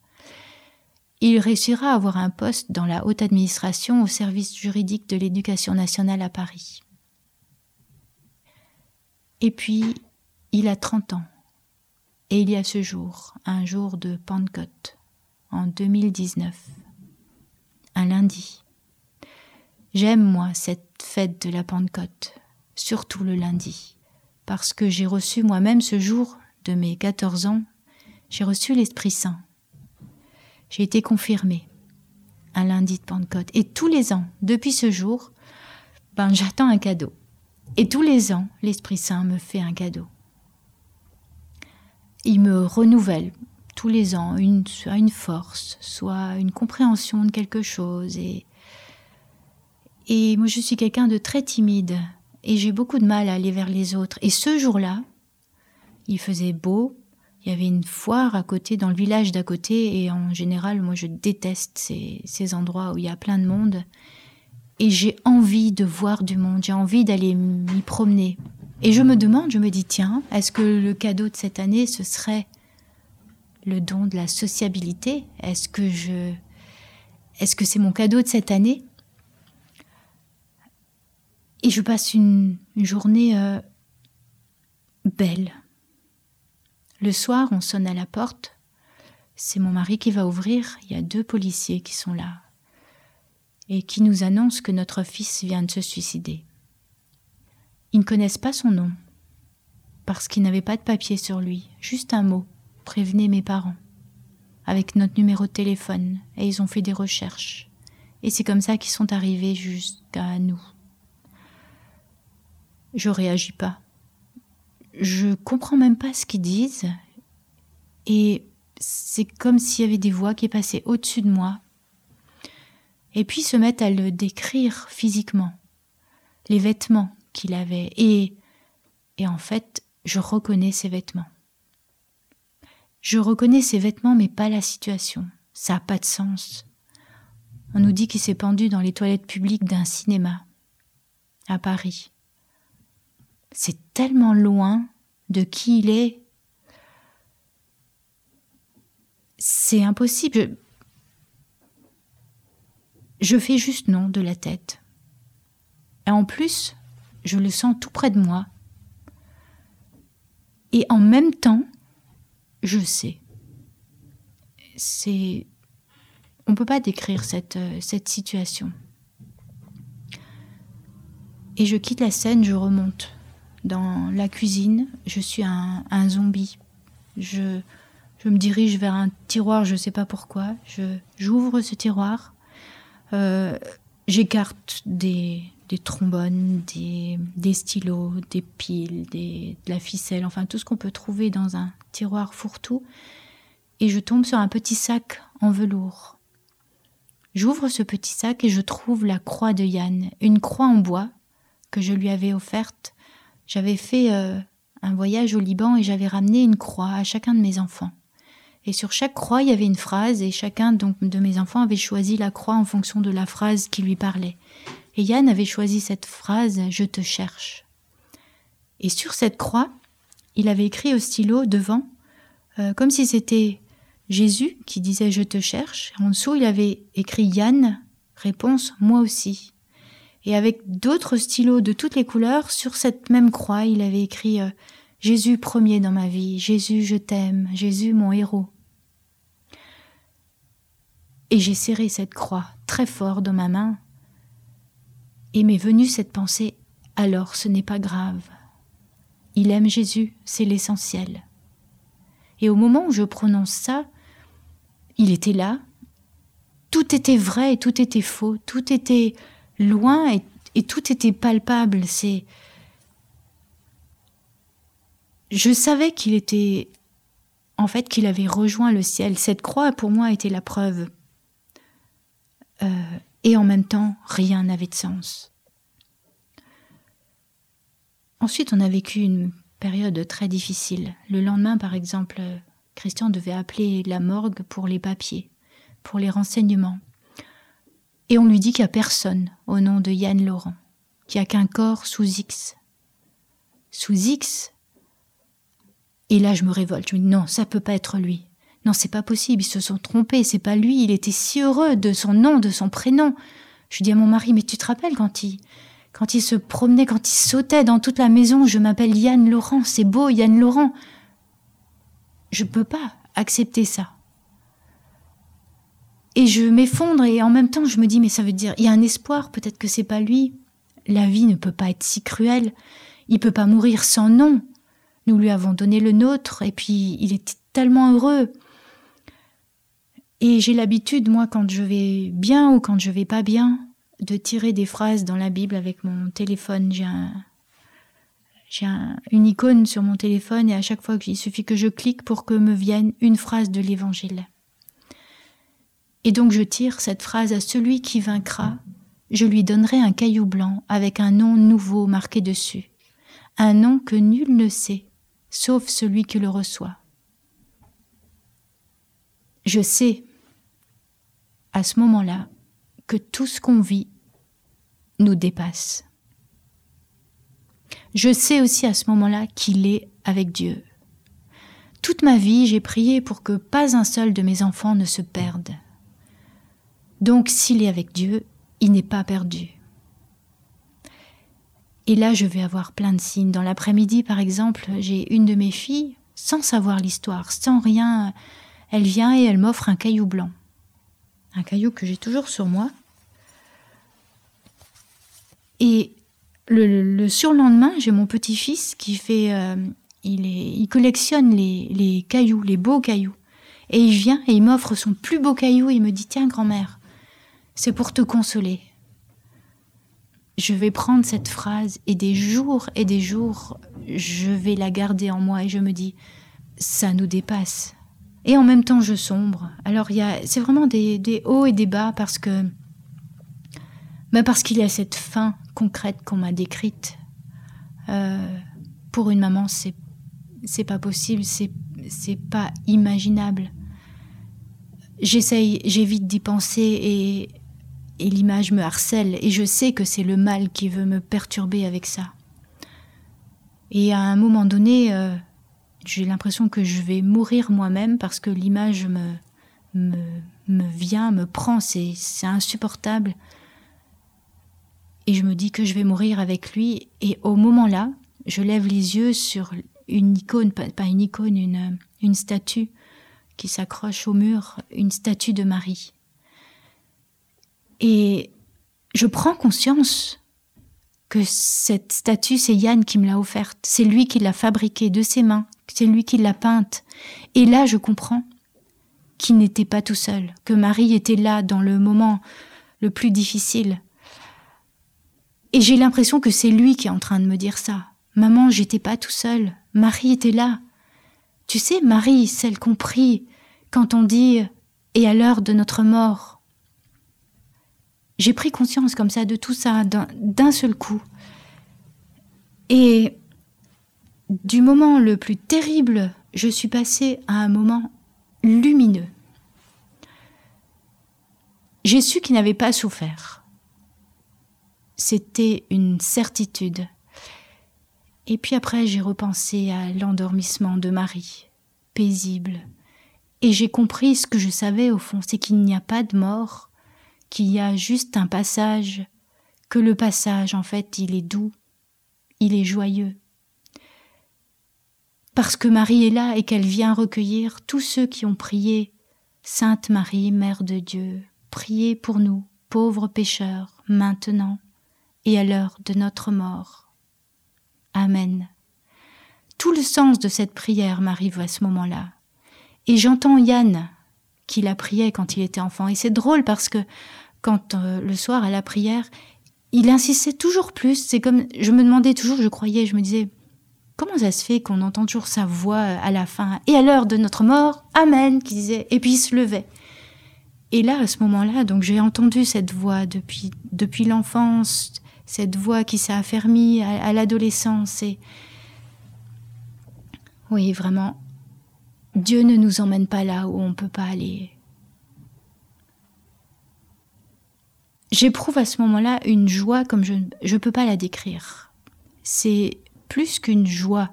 Il réussira à avoir un poste dans la haute administration au service juridique de l'éducation nationale à Paris. Et puis, il a 30 ans. Et il y a ce jour, un jour de Pentecôte, en 2019, un lundi. J'aime, moi, cette fête de la Pentecôte, surtout le lundi, parce que j'ai reçu moi-même ce jour de mes 14 ans, j'ai reçu l'Esprit Saint. J'ai été confirmée un lundi de Pentecôte. Et tous les ans, depuis ce jour, ben, j'attends un cadeau. Et tous les ans, l'Esprit Saint me fait un cadeau. Il me renouvelle tous les ans soit une force, soit une compréhension de quelque chose. Et moi, je suis quelqu'un de très timide et j'ai beaucoup de mal à aller vers les autres. Et ce jour-là, il faisait beau, il y avait une foire à côté, dans le village d'à côté, et en général, moi, je déteste ces, ces endroits où il y a plein de monde. Et j'ai envie de voir du monde, j'ai envie d'aller m'y promener. Et je me demande, je me dis, tiens, est-ce que le cadeau de cette année, ce serait le don de la sociabilité? Est-ce que je, est-ce que c'est mon cadeau de cette année? Et je passe une, journée euh, belle. Le soir, on sonne à la porte. C'est mon mari qui va ouvrir. Il y a deux policiers qui sont là et qui nous annoncent que notre fils vient de se suicider. Ils ne connaissent pas son nom parce qu'il n'avait pas de papier sur lui, juste un mot. Prévenez mes parents avec notre numéro de téléphone et ils ont fait des recherches. Et c'est comme ça qu'ils sont arrivés jusqu'à nous. Je réagis pas. Je comprends même pas ce qu'ils disent. Et c'est comme s'il y avait des voix qui passaient au-dessus de moi. Et puis se mettent à le décrire physiquement. Les vêtements qu'il avait. Et, et en fait, je reconnais ses vêtements. Je reconnais ses vêtements, mais pas la situation. Ça n'a pas de sens. On nous dit qu'il s'est pendu dans les toilettes publiques d'un cinéma à Paris c'est tellement loin de qui il est. C'est impossible. Je... fais juste non de la tête. Et en plus, je le sens tout près de moi. Et en même temps, je sais. C'est. On ne peut pas décrire cette, euh, cette situation. Et je quitte la scène, je remonte dans la cuisine, je suis un, zombie. Je, me dirige vers un tiroir, je ne sais pas pourquoi. J'ouvre ce tiroir, euh, j'écarte des, trombones, des, des, stylos, des piles, des, de la ficelle, enfin tout ce qu'on peut trouver dans un tiroir fourre-tout. Et je tombe sur un petit sac en velours. J'ouvre ce petit sac et je trouve la croix de Yann, une croix en bois que je lui avais offerte j'avais fait euh, un voyage au Liban et j'avais ramené une croix à chacun de mes enfants. Et sur chaque croix, il y avait une phrase et chacun donc, de mes enfants avait choisi la croix en fonction de la phrase qui lui parlait. Et Yann avait choisi cette phrase Je te cherche. Et sur cette croix, il avait écrit au stylo devant, euh, comme si c'était Jésus qui disait Je te cherche. En dessous, il avait écrit Yann, réponse Moi aussi. Et avec d'autres stylos de toutes les couleurs, sur cette même croix, il avait écrit euh, Jésus premier dans ma vie, Jésus je t'aime, Jésus mon héros. Et j'ai serré cette croix très fort dans ma main, et m'est venue cette pensée alors ce n'est pas grave. Il aime Jésus, c'est l'essentiel. Et au moment où je prononce ça, il était là, tout était vrai et tout était faux, tout était loin et, tout était palpable. C'est, je savais qu'il était, en fait, qu'il avait rejoint le ciel. Cette croix, pour moi, était la preuve. Euh, et en même temps, rien n'avait de sens. Ensuite, on a vécu une période très difficile. Le lendemain, par exemple, Christian devait appeler la morgue pour les papiers, pour les renseignements. Et on lui dit qu'il n'y a personne au nom de Yann Laurent. qui a qu'un corps sous X. Sous X. Et là, je me révolte. Je me dis non, ça peut pas être lui. Non, c'est pas possible. Ils se sont trompés. C'est pas lui. Il était si heureux de son nom, de son prénom. Je dis à mon mari, mais tu te rappelles quand il, quand il se promenait, quand il sautait dans toute la maison, je m'appelle Yann Laurent. C'est beau, Yann Laurent. Je peux pas accepter ça. Et je m'effondre et en même temps je me dis mais ça veut dire il y a un espoir, peut-être que c'est pas lui. La vie ne peut pas être si cruelle. Il peut pas mourir sans nom. Nous lui avons donné le nôtre et puis il était tellement heureux. Et j'ai l'habitude, moi, quand je vais bien ou quand je vais pas bien, de tirer des phrases dans la Bible avec mon téléphone. J'ai un, j'ai une icône sur mon téléphone et à chaque fois il suffit que je clique pour que me vienne une phrase de l'évangile. Et donc je tire cette phrase à celui qui vaincra, je lui donnerai un caillou blanc avec un nom nouveau marqué dessus, un nom que nul ne sait, sauf celui qui le reçoit. Je sais, à ce moment-là, que tout ce qu'on vit nous dépasse. Je sais aussi à ce moment-là qu'il est avec Dieu. Toute ma vie, j'ai prié pour que pas un seul de mes enfants ne se perde. Donc s'il est avec Dieu, il n'est pas perdu. Et là, je vais avoir plein de signes. Dans l'après-midi, par exemple, j'ai une de mes filles, sans savoir l'histoire, sans rien, elle vient et elle m'offre un caillou blanc. Un caillou que j'ai toujours sur moi. Et le, surlendemain, j'ai mon petit-fils qui fait... Euh, il, collectionne les, les cailloux, les beaux cailloux. Et il vient et il m'offre son plus beau caillou et il me dit Tiens, grand-mère, c'est pour te consoler. Je vais prendre cette phrase et des jours et des jours, je vais la garder en moi et je me dis, ça nous dépasse. Et en même temps, je sombre. Alors, c'est vraiment des, hauts et des bas parce que, mais parce qu'il y a cette fin concrète qu'on m'a décrite. Euh, pour une maman, c'est, c'est pas possible, c'est, c'est pas imaginable. J'essaye, j'évite d'y penser et, et l'image me harcèle et je sais que c'est le mal qui veut me perturber avec ça. Et à un moment donné, euh, j'ai l'impression que je vais mourir moi-même parce que l'image me, me, me vient, me prend, c'est, insupportable. Et je me dis que je vais mourir avec lui. Et au moment-là, je lève les yeux sur une icône, pas une icône, une, une statue qui s'accroche au mur, une statue de Marie. Et je prends conscience que cette statue, c'est Yann qui me l'a offerte. C'est lui qui l'a fabriquée de ses mains. C'est lui qui l'a peinte. Et là, je comprends qu'il n'était pas tout seul, que Marie était là dans le moment le plus difficile. Et j'ai l'impression que c'est lui qui est en train de me dire ça. Maman, j'étais pas tout seul. Marie était là. Tu sais, Marie, celle qu'on prie quand on dit et à l'heure de notre mort, j'ai pris conscience comme ça de tout ça d'un seul coup. Et du moment le plus terrible, je suis passée à un moment lumineux. J'ai su qu'il n'avait pas souffert. C'était une certitude. Et puis après, j'ai repensé à l'endormissement de Marie, paisible. Et j'ai compris ce que je savais au fond, c'est qu'il n'y a pas de mort, qu'il y a juste un passage, que le passage, en fait, il est doux, il est joyeux. Parce que Marie est là et qu'elle vient recueillir tous ceux qui ont prié. Sainte Marie, Mère de Dieu, priez pour nous, pauvres pécheurs, maintenant et à l'heure de notre mort. Amen. Tout le sens de cette prière m'arrive à ce moment-là. Et j'entends Yann, qui la priait quand il était enfant. Et c'est drôle parce que quand euh, le soir à la prière, il insistait toujours plus. C'est comme, je me demandais toujours, je croyais, je me disais, comment ça se fait qu'on entend toujours sa voix à la fin Et à l'heure de notre mort, Amen, qui disait, et puis il se levait. Et là, à ce moment-là, donc j'ai entendu cette voix depuis, depuis l'enfance, cette voix qui s'est affermie à, à l'adolescence. Et oui, vraiment, Dieu ne nous emmène pas là où on ne peut pas aller. J'éprouve à ce moment-là une joie comme je ne peux pas la décrire. C'est plus qu'une joie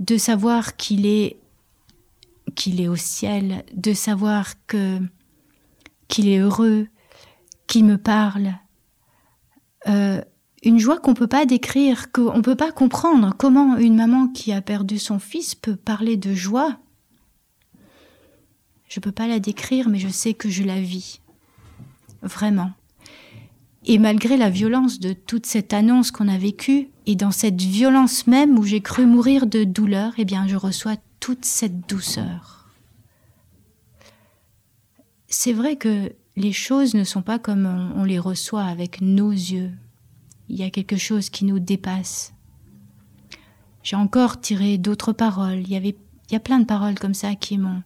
de savoir qu'il est qu'il est au ciel, de savoir que qu'il est heureux, qu'il me parle. Euh, une joie qu'on peut pas décrire, qu'on peut pas comprendre. Comment une maman qui a perdu son fils peut parler de joie? Je peux pas la décrire, mais je sais que je la vis. Vraiment. Et malgré la violence de toute cette annonce qu'on a vécue, et dans cette violence même où j'ai cru mourir de douleur, eh bien, je reçois toute cette douceur. C'est vrai que les choses ne sont pas comme on, les reçoit avec nos yeux. Il y a quelque chose qui nous dépasse. J'ai encore tiré d'autres paroles. Il y avait, il y a plein de paroles comme ça qui m'ont.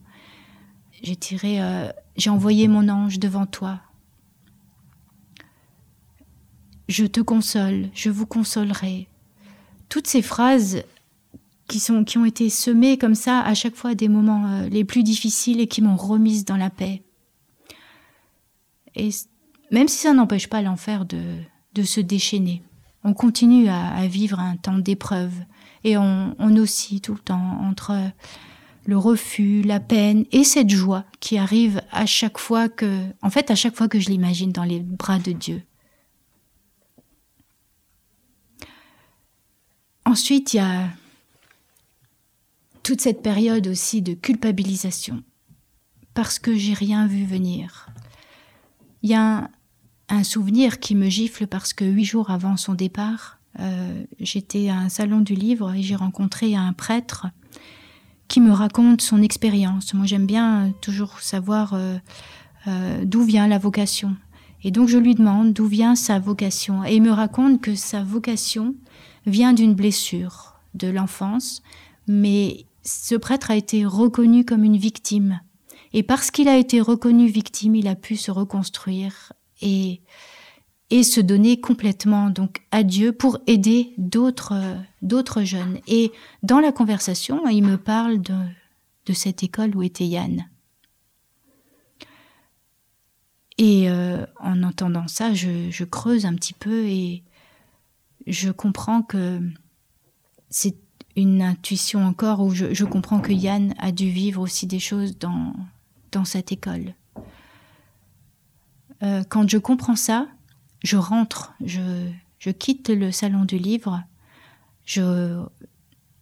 J'ai tiré, euh, j'ai envoyé mon ange devant toi. Je te console, je vous consolerai. Toutes ces phrases qui, sont, qui ont été semées comme ça à chaque fois des moments euh, les plus difficiles et qui m'ont remise dans la paix. Et même si ça n'empêche pas l'enfer de, de se déchaîner, on continue à, vivre un temps d'épreuve et on, on oscille tout le temps entre le refus, la peine et cette joie qui arrive à chaque fois que, en fait, à chaque fois que je l'imagine dans les bras de Dieu. Ensuite, il y a toute cette période aussi de culpabilisation, parce que j'ai rien vu venir. Il y a un, souvenir qui me gifle parce que huit jours avant son départ, euh, j'étais à un salon du livre et j'ai rencontré un prêtre qui me raconte son expérience. Moi, j'aime bien toujours savoir euh, euh, d'où vient la vocation. Et donc, je lui demande d'où vient sa vocation. Et il me raconte que sa vocation vient d'une blessure de l'enfance, mais ce prêtre a été reconnu comme une victime. Et parce qu'il a été reconnu victime, il a pu se reconstruire et, et se donner complètement donc à Dieu pour aider d'autres d'autres jeunes. Et dans la conversation, il me parle de, de cette école où était Yann. Et euh, en entendant ça, je, je, creuse un petit peu et je comprends que c'est une intuition encore où je, comprends que Yann a dû vivre aussi des choses dans, dans cette école. Euh, quand je comprends ça, je rentre, je, je quitte le salon du livre, je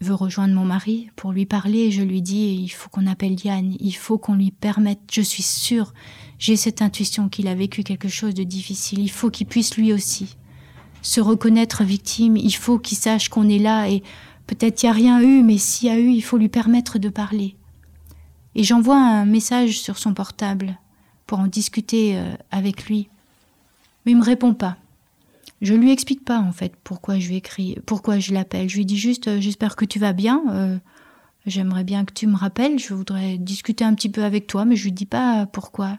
veux rejoindre mon mari pour lui parler je lui dis il faut qu'on appelle Yann, il faut qu'on lui permette, je suis sûre, j'ai cette intuition qu'il a vécu quelque chose de difficile, il faut qu'il puisse lui aussi se reconnaître victime, il faut qu'il sache qu'on est là et peut-être il n'y a rien eu, mais s'il y a eu, il faut lui permettre de parler. Et j'envoie un message sur son portable pour en discuter euh, avec lui. Mais il me répond pas. Je lui explique pas en fait pourquoi je lui écris, pourquoi je l'appelle. Je lui dis juste euh, j'espère que tu vas bien. Euh, j'aimerais bien que tu me rappelles. Je voudrais discuter un petit peu avec toi, mais je lui dis pas pourquoi.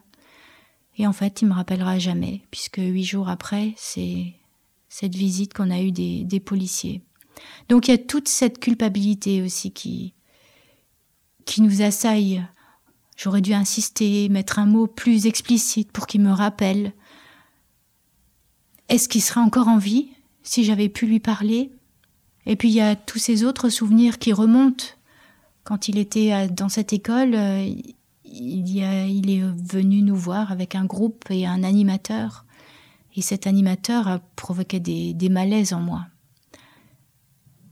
Et en fait, il me rappellera jamais, puisque huit jours après, c'est cette visite qu'on a eue des, policiers. Donc il y a toute cette culpabilité aussi qui, qui nous assaille. J'aurais dû insister, mettre un mot plus explicite pour qu'il me rappelle. Est-ce qu'il serait encore en vie si j'avais pu lui parler? Et puis il y a tous ces autres souvenirs qui remontent. Quand il était dans cette école, euh, il, il est venu nous voir avec un groupe et un animateur. Et cet animateur a provoqué des, malaises en moi.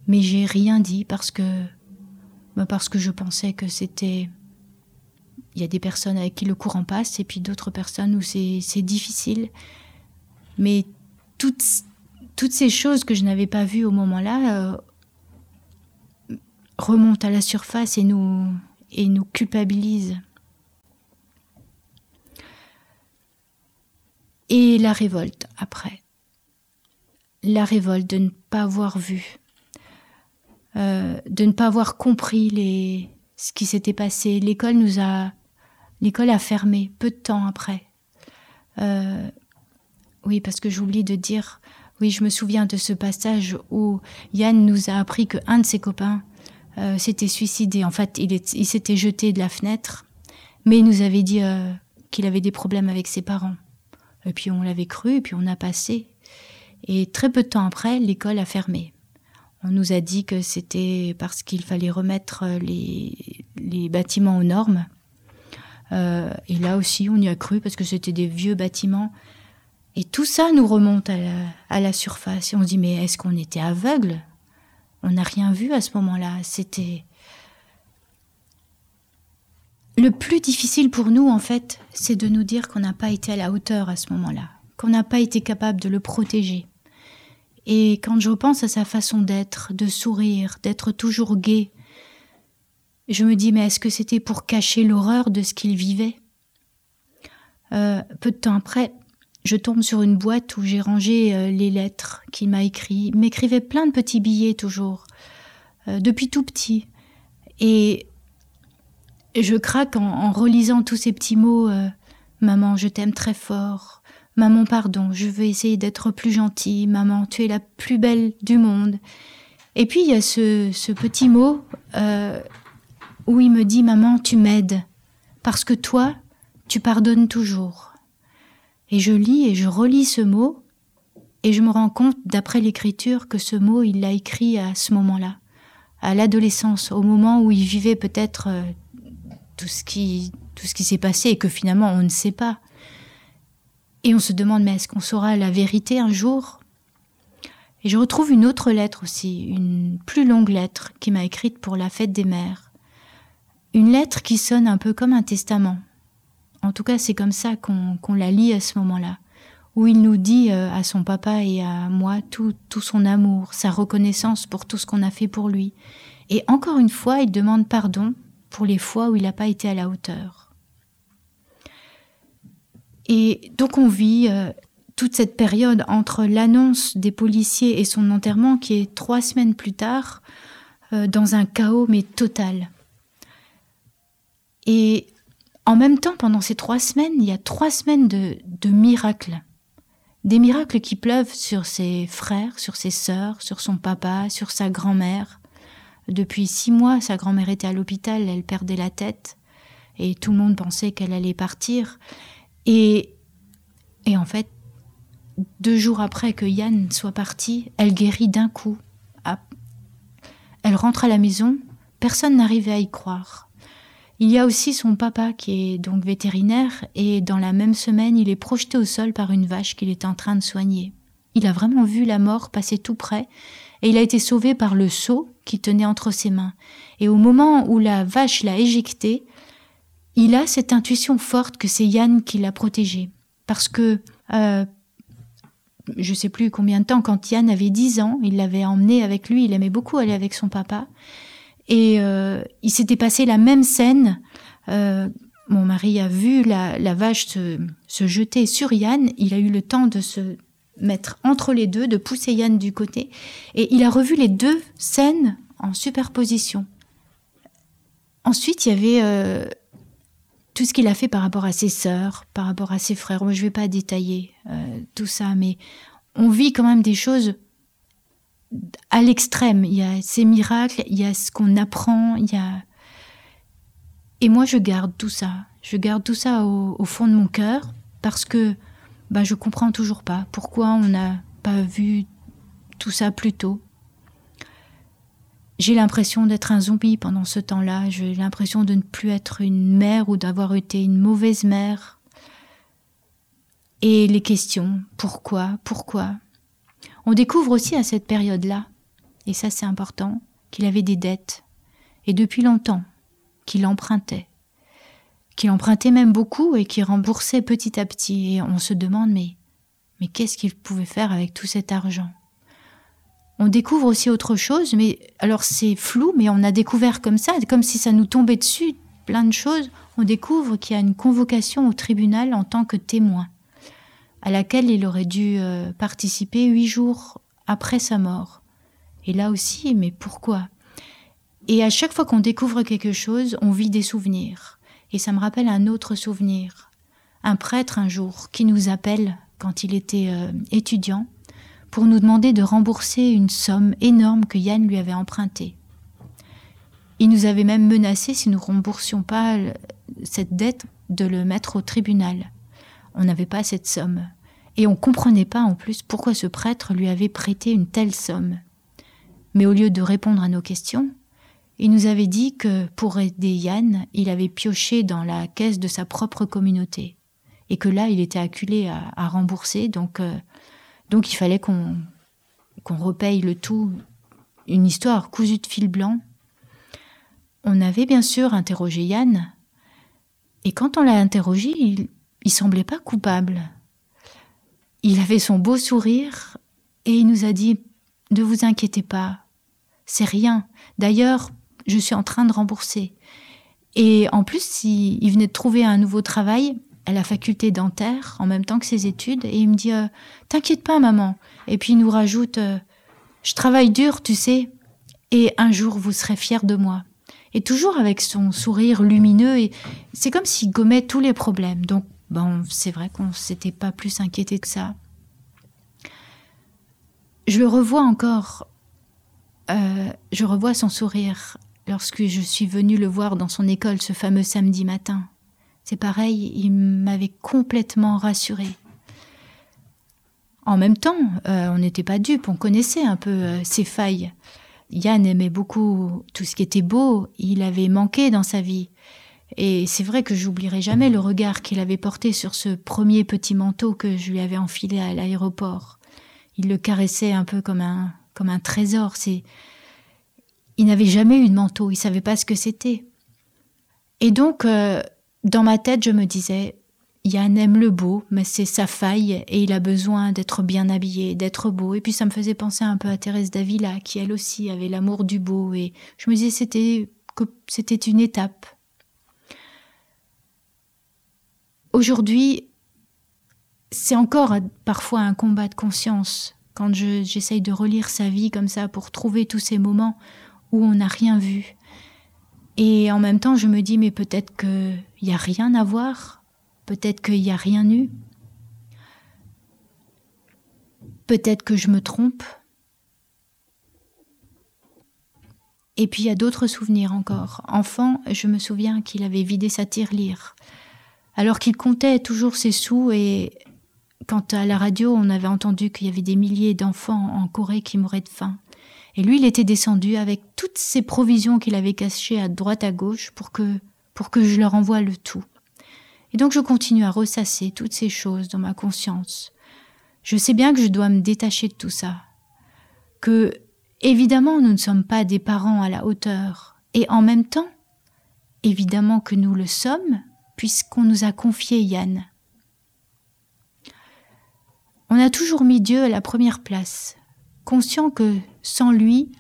Mais j'ai rien dit parce que, bah, parce que je pensais que c'était. Il y a des personnes avec qui le courant passe et puis d'autres personnes où c'est difficile. Mais toutes, toutes ces choses que je n'avais pas vues au moment-là euh, remontent à la surface et nous, et nous culpabilisent. Et la révolte après. La révolte de ne pas avoir vu, euh, de ne pas avoir compris ce qui s'était passé. L'école nous a, l'école a fermé peu de temps après. Euh, oui, parce que j'oublie de dire, oui, je me souviens de ce passage où Yann nous a appris que un de ses copains euh, s'était suicidé. En fait, il, il s'était jeté de la fenêtre, mais il nous avait dit qu'il avait des problèmes avec ses parents. Et puis on l'avait cru, et puis on a passé. Et très peu de temps après, l'école a fermé. On nous a dit que c'était parce qu'il fallait remettre les, les, bâtiments aux normes. Euh, et là aussi, on y a cru parce que c'était des vieux bâtiments. Et tout ça nous remonte à la, à la surface. Et on se dit, mais est-ce qu'on était aveugle? On n'a rien vu à ce moment-là. C'était. Le plus difficile pour nous, en fait, c'est de nous dire qu'on n'a pas été à la hauteur à ce moment-là, qu'on n'a pas été capable de le protéger. Et quand je pense à sa façon d'être, de sourire, d'être toujours gai, je me dis mais est-ce que c'était pour cacher l'horreur de ce qu'il vivait? Euh, Peu de temps après, je tombe sur une boîte où j'ai rangé euh, les lettres qu'il m'a écrites. Il m'écrivait plein de petits billets toujours, euh, depuis tout petit. Et je craque en, relisant tous ces petits mots. Maman, je t'aime très fort. Maman, pardon, je veux essayer d'être plus gentille. Maman, tu es la plus belle du monde. Et puis il y a ce, petit mot euh, où il me dit Maman, tu m'aides, parce que toi, tu pardonnes toujours. Et je lis et je relis ce mot, et je me rends compte, d'après l'écriture, que ce mot, il l'a écrit à ce moment-là, à l'adolescence, au moment où il vivait peut-être euh, tout ce qui, tout ce qui s'est passé et que finalement on ne sait pas. Et on se demande, mais est-ce qu'on saura la vérité un jour? Et je retrouve une autre lettre aussi, une plus longue lettre qui m'a écrite pour la fête des mères. Une lettre qui sonne un peu comme un testament. En tout cas, c'est comme ça qu'on la lit à ce moment-là, où il nous dit euh, à son papa et à moi tout, tout son amour, sa reconnaissance pour tout ce qu'on a fait pour lui. Et encore une fois, il demande pardon pour les fois où il n'a pas été à la hauteur. Et donc on vit euh, toute cette période entre l'annonce des policiers et son enterrement qui est trois semaines plus tard euh, dans un chaos mais total. Et en même temps, pendant ces trois semaines, il y a trois semaines de, de miracles. Des miracles qui pleuvent sur ses frères, sur ses sœurs, sur son papa, sur sa grand-mère. Depuis six mois, sa grand-mère était à l'hôpital, elle perdait la tête, et tout le monde pensait qu'elle allait partir. Et, et en fait, deux jours après que Yann soit parti, elle guérit d'un coup. Ah. Elle rentre à la maison, personne n'arrivait à y croire. Il y a aussi son papa qui est donc vétérinaire et dans la même semaine il est projeté au sol par une vache qu'il est en train de soigner. Il a vraiment vu la mort passer tout près et il a été sauvé par le seau qui tenait entre ses mains. Et au moment où la vache l'a éjecté, il a cette intuition forte que c'est Yann qui l'a protégé. Parce que, euh, je sais plus combien de temps, quand Yann avait 10 ans, il l'avait emmené avec lui, il aimait beaucoup aller avec son papa. Et euh, il s'était passé la même scène. Euh, mon mari a vu la, vache se, jeter sur Yann. Il a eu le temps de se mettre entre les deux, de pousser Yann du côté. Et il a revu les deux scènes en superposition. Ensuite, il y avait euh, tout ce qu'il a fait par rapport à ses sœurs, par rapport à ses frères. Moi, je ne vais pas détailler euh, tout ça, mais on vit quand même des choses à l'extrême. Il y a ces miracles, il y a ce qu'on apprend, il y a... Et moi, je garde tout ça. Je garde tout ça au, fond de mon cœur parce que bah, je comprends toujours pas pourquoi on n'a pas vu tout ça plus tôt. J'ai l'impression d'être un zombie pendant ce temps-là. J'ai l'impression de ne plus être une mère ou d'avoir été une mauvaise mère. Et les questions, pourquoi, pourquoi? On découvre aussi à cette période-là, et ça c'est important, qu'il avait des dettes, et depuis longtemps, qu'il empruntait, qu'il empruntait même beaucoup et qu'il remboursait petit à petit, et on se demande mais, mais qu'est-ce qu'il pouvait faire avec tout cet argent? On découvre aussi autre chose, mais alors c'est flou, mais on a découvert comme ça, comme si ça nous tombait dessus, plein de choses. On découvre qu'il y a une convocation au tribunal en tant que témoin, à laquelle il aurait dû euh, participer huit jours après sa mort. Et là aussi, mais pourquoi? Et à chaque fois qu'on découvre quelque chose, on vit des souvenirs. Et ça me rappelle un autre souvenir. Un prêtre un jour qui nous appelle quand il était euh, étudiant pour nous demander de rembourser une somme énorme que Yann lui avait empruntée. Il nous avait même menacé, si nous remboursions pas cette dette, de le mettre au tribunal. On n'avait pas cette somme. Et on comprenait pas en plus pourquoi ce prêtre lui avait prêté une telle somme. Mais au lieu de répondre à nos questions, il nous avait dit que pour aider Yann, il avait pioché dans la caisse de sa propre communauté. Et que là, il était acculé à, rembourser, donc, euh, donc il fallait qu'on qu'on repaye le tout. Une histoire cousue de fil blanc. On avait bien sûr interrogé Yann, et quand on l'a interrogé, il, il semblait pas coupable. Il avait son beau sourire et il nous a dit Ne vous inquiétez pas, c'est rien. D'ailleurs, je suis en train de rembourser. Et en plus, il, venait de trouver un nouveau travail à la faculté dentaire en même temps que ses études et il me dit euh, T'inquiète pas, maman. Et puis il nous rajoute euh, Je travaille dur, tu sais, et un jour vous serez fiers de moi. Et toujours avec son sourire lumineux, et c'est comme s'il gommait tous les problèmes. Donc, bon, c'est vrai qu'on s'était pas plus inquiété que ça. Je le revois encore. Euh, je revois son sourire lorsque je suis venue le voir dans son école ce fameux samedi matin. C'est pareil, il m'avait complètement rassurée. En même temps, euh, on n'était pas dupes, on connaissait un peu euh, ses failles. Yann aimait beaucoup tout ce qui était beau, il avait manqué dans sa vie. Et c'est vrai que j'oublierai jamais le regard qu'il avait porté sur ce premier petit manteau que je lui avais enfilé à l'aéroport. Il le caressait un peu comme un, comme un trésor. C'est, il n'avait jamais eu de manteau, il savait pas ce que c'était. Et donc, euh, dans ma tête, je me disais, Yann aime le beau, mais c'est sa faille et il a besoin d'être bien habillé, d'être beau. Et puis ça me faisait penser un peu à Thérèse Davila, qui elle aussi avait l'amour du beau. Et je me disais c'était que c'était une étape. Aujourd'hui, c'est encore parfois un combat de conscience quand j'essaye de relire sa vie comme ça pour trouver tous ces moments où on n'a rien vu. Et en même temps, je me dis, mais peut-être qu'il n'y a rien à voir, peut-être qu'il n'y a rien eu, peut-être que je me trompe. Et puis il y a d'autres souvenirs encore. Enfant, je me souviens qu'il avait vidé sa tirelire, alors qu'il comptait toujours ses sous et quand à la radio on avait entendu qu'il y avait des milliers d'enfants en Corée qui mouraient de faim. Et lui, il était descendu avec toutes ces provisions qu'il avait cachées à droite à gauche pour que, pour que je leur envoie le tout. Et donc je continue à ressasser toutes ces choses dans ma conscience. Je sais bien que je dois me détacher de tout ça. Que, évidemment, nous ne sommes pas des parents à la hauteur. Et en même temps, évidemment que nous le sommes, puisqu'on nous a confié Yann. On a toujours mis Dieu à la première place, conscient que sans lui,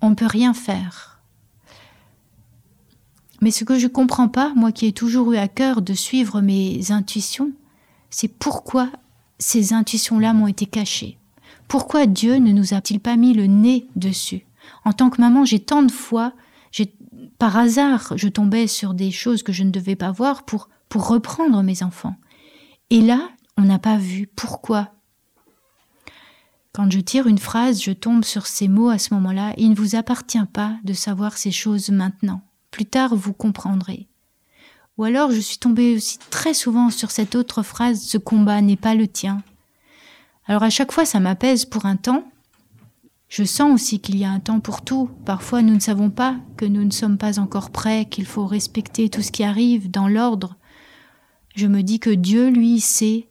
on ne peut rien faire. Mais ce que je ne comprends pas, moi qui ai toujours eu à cœur de suivre mes intuitions, c'est pourquoi ces intuitions-là m'ont été cachées. Pourquoi Dieu ne nous a-t-il pas mis le nez dessus? En tant que maman, j'ai tant de fois, par hasard, je tombais sur des choses que je ne devais pas voir pour, pour reprendre mes enfants. Et là, on n'a pas vu. Pourquoi quand je tire une phrase, je tombe sur ces mots à ce moment-là. Il ne vous appartient pas de savoir ces choses maintenant. Plus tard, vous comprendrez. Ou alors, je suis tombée aussi très souvent sur cette autre phrase, ce combat n'est pas le tien. Alors à chaque fois, ça m'apaise pour un temps. Je sens aussi qu'il y a un temps pour tout. Parfois, nous ne savons pas que nous ne sommes pas encore prêts, qu'il faut respecter tout ce qui arrive dans l'ordre. Je me dis que Dieu, lui, sait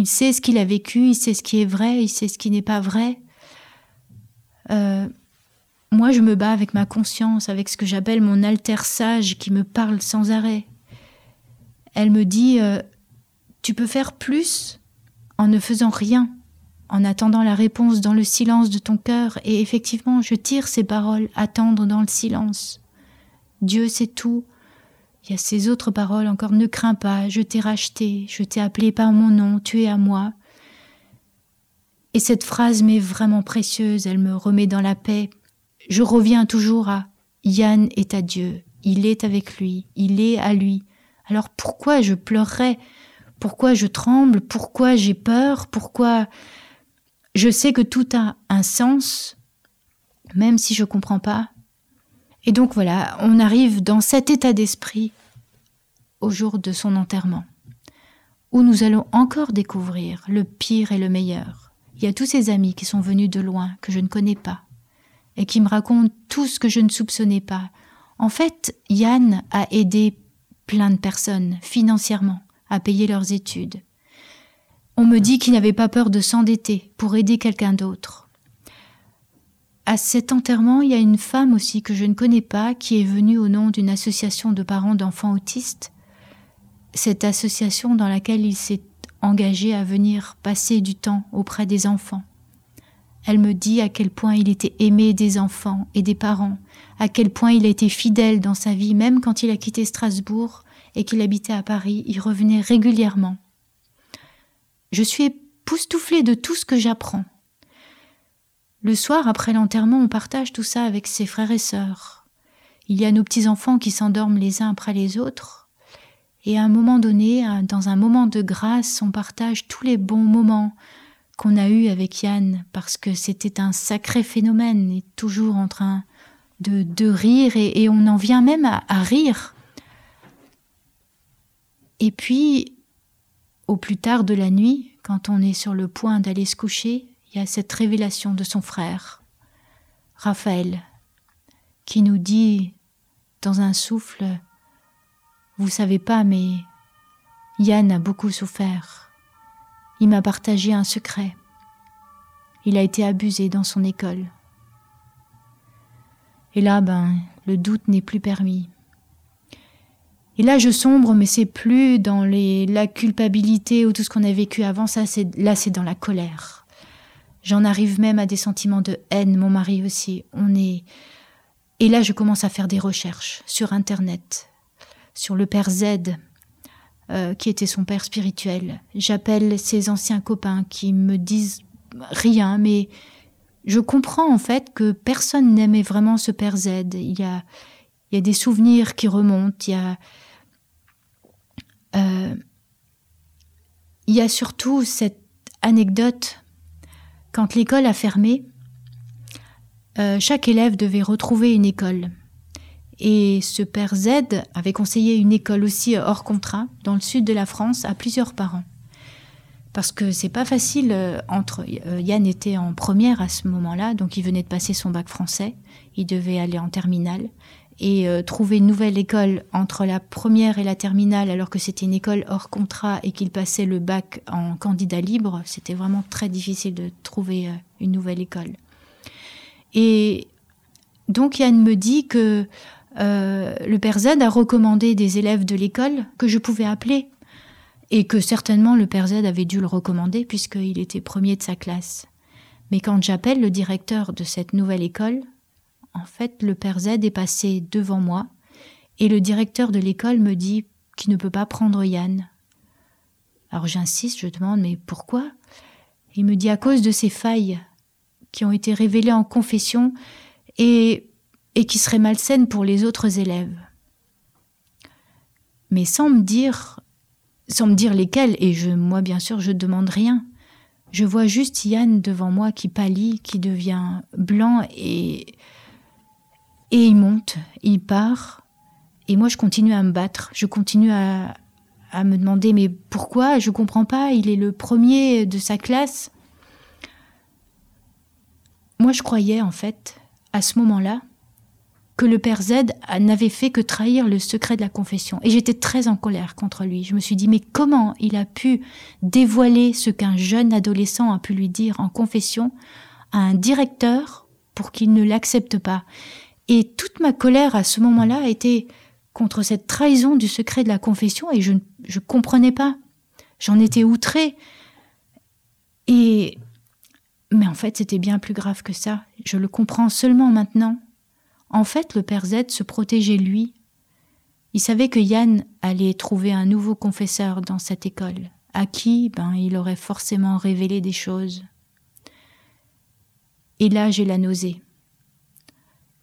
il sait ce qu'il a vécu, il sait ce qui est vrai, il sait ce qui n'est pas vrai. Euh, moi, je me bats avec ma conscience, avec ce que j'appelle mon alter sage qui me parle sans arrêt. Elle me dit euh, Tu peux faire plus en ne faisant rien, en attendant la réponse dans le silence de ton cœur. Et effectivement, je tire ces paroles attendre dans le silence. Dieu sait tout, il y a ces autres paroles encore ne crains pas, je t'ai racheté, je t'ai appelé par mon nom, tu es à moi. Et cette phrase m'est vraiment précieuse, elle me remet dans la paix. Je reviens toujours à Yann est à Dieu, il est avec lui, il est à lui. Alors pourquoi je pleurerais? Pourquoi je tremble? Pourquoi j'ai peur? Pourquoi je sais que tout a un sens, même si je comprends pas, et donc voilà, on arrive dans cet état d'esprit au jour de son enterrement. où nous allons encore découvrir le pire et le meilleur. Il y a tous ces amis qui sont venus de loin, que je ne connais pas, et qui me racontent tout ce que je ne soupçonnais pas. En fait, Yann a aidé plein de personnes financièrement à payer leurs études. On me dit qu'il n'avait pas peur de s'endetter pour aider quelqu'un d'autre. À cet enterrement, il y a une femme aussi que je ne connais pas qui est venue au nom d'une association de parents d'enfants autistes. Cette association dans laquelle il s'est engagé à venir passer du temps auprès des enfants. Elle me dit à quel point il était aimé des enfants et des parents, à quel point il a été fidèle dans sa vie, même quand il a quitté Strasbourg et qu'il habitait à Paris, il revenait régulièrement. Je suis époustouflée de tout ce que j'apprends. Le soir, après l'enterrement, on partage tout ça avec ses frères et sœurs. Il y a nos petits-enfants qui s'endorment les uns après les autres. Et à un moment donné, dans un moment de grâce, on partage tous les bons moments qu'on a eus avec Yann, parce que c'était un sacré phénomène, et toujours en train de, de rire, et, on en vient même à rire. Et puis, au plus tard de la nuit, quand on est sur le point d'aller se coucher, il y a cette révélation de son frère, Raphaël, qui nous dit dans un souffle Vous savez pas, mais Yann a beaucoup souffert. Il m'a partagé un secret. Il a été abusé dans son école. Et là, ben, le doute n'est plus permis. Et là, je sombre, mais c'est plus dans la culpabilité ou tout ce qu'on a vécu avant. Ça, c'est là, c'est dans la colère. J'en arrive même à des sentiments de haine. Mon mari aussi. On est. Et là, je commence à faire des recherches sur Internet, sur le père Z, euh, qui était son père spirituel. J'appelle ses anciens copains qui me disent rien, mais je comprends en fait que personne n'aimait vraiment ce père Z. Il y a, des souvenirs qui remontent. Il y a euh, il y a surtout cette anecdote, quand l'école a fermé, euh, chaque élève devait retrouver une école. Et ce père Z avait conseillé une école aussi hors contrat dans le sud de la France à plusieurs parents. Parce que c'est pas facile euh, entre Yann était en première à ce moment-là, donc il venait de passer son bac français, il devait aller en terminale et euh, trouver une nouvelle école entre la première et la terminale alors que c'était une école hors contrat et qu'il passait le bac en candidat libre, c'était vraiment très difficile de trouver euh, une nouvelle école. Et donc Yann me dit que euh, le père Z a recommandé des élèves de l'école que je pouvais appeler et que certainement le père Z avait dû le recommander puisqu'il était premier de sa classe. Mais quand j'appelle le directeur de cette nouvelle école, en fait, le père Z est passé devant moi et le directeur de l'école me dit qu'il ne peut pas prendre Yann. Alors j'insiste, je demande mais pourquoi? Il me dit à cause de ces failles qui ont été révélées en confession et, et qui seraient malsaines pour les autres élèves. Mais sans me dire sans me dire lesquelles, et je, moi bien sûr je demande rien. Je vois juste Yann devant moi qui pâlit, qui devient blanc et et il monte, il part, et moi je continue à me battre, je continue à, à me demander mais pourquoi? Je comprends pas, il est le premier de sa classe. Moi je croyais en fait, à ce moment-là, que le père Z n'avait fait que trahir le secret de la confession. Et j'étais très en colère contre lui. Je me suis dit, mais comment il a pu dévoiler ce qu'un jeune adolescent a pu lui dire en confession à un directeur pour qu'il ne l'accepte pas? Et toute ma colère à ce moment-là était contre cette trahison du secret de la confession et je ne comprenais pas. J'en étais outrée. Et mais en fait, c'était bien plus grave que ça. Je le comprends seulement maintenant. En fait, le père Z se protégeait lui. Il savait que Yann allait trouver un nouveau confesseur dans cette école, à qui ben, il aurait forcément révélé des choses. Et là, j'ai la nausée.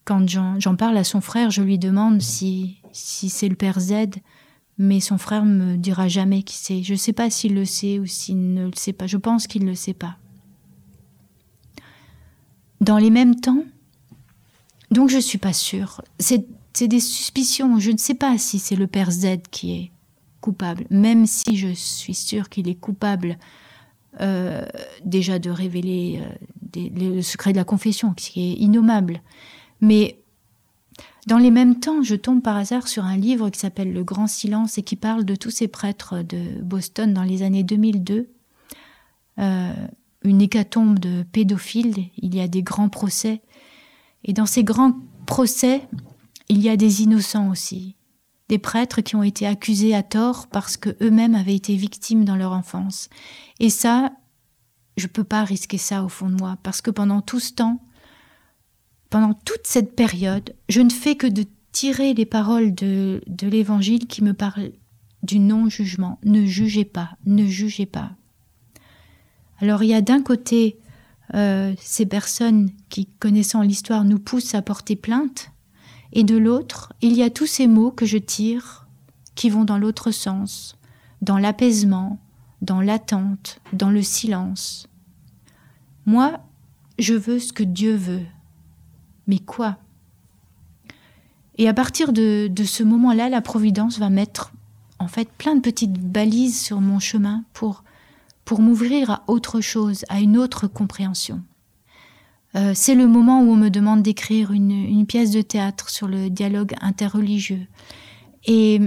Quand j'en parle à son frère, je lui demande si, si c'est le père Z, mais son frère me dira jamais qui c'est. Je ne sais pas s'il le sait ou s'il ne le sait pas. Je pense qu'il ne le sait pas. Dans les mêmes temps, donc je suis pas sûre. C'est des suspicions. Je ne sais pas si c'est le père Z qui est coupable, même si je suis sûre qu'il est coupable euh, déjà de révéler euh, le secret de la confession, qui est innommable. Mais dans les mêmes temps, je tombe par hasard sur un livre qui s'appelle Le Grand Silence et qui parle de tous ces prêtres de Boston dans les années 2002. Euh, une hécatombe de pédophiles, il y a des grands procès. Et dans ces grands procès, il y a des innocents aussi. Des prêtres qui ont été accusés à tort parce que eux-mêmes avaient été victimes dans leur enfance. Et ça, je peux pas risquer ça au fond de moi parce que pendant tout ce temps, pendant toute cette période, je ne fais que de tirer les paroles de, de l'évangile qui me parlent du non-jugement. Ne jugez pas, ne jugez pas. Alors il y a d'un côté euh, ces personnes qui, connaissant l'histoire, nous poussent à porter plainte, et de l'autre, il y a tous ces mots que je tire qui vont dans l'autre sens, dans l'apaisement, dans l'attente, dans le silence. Moi, je veux ce que Dieu veut. Mais quoi? Et à partir de, de ce moment-là, la Providence va mettre en fait plein de petites balises sur mon chemin pour pour m'ouvrir à autre chose, à une autre compréhension. Euh, c'est le moment où on me demande d'écrire une, pièce de théâtre sur le dialogue interreligieux. Et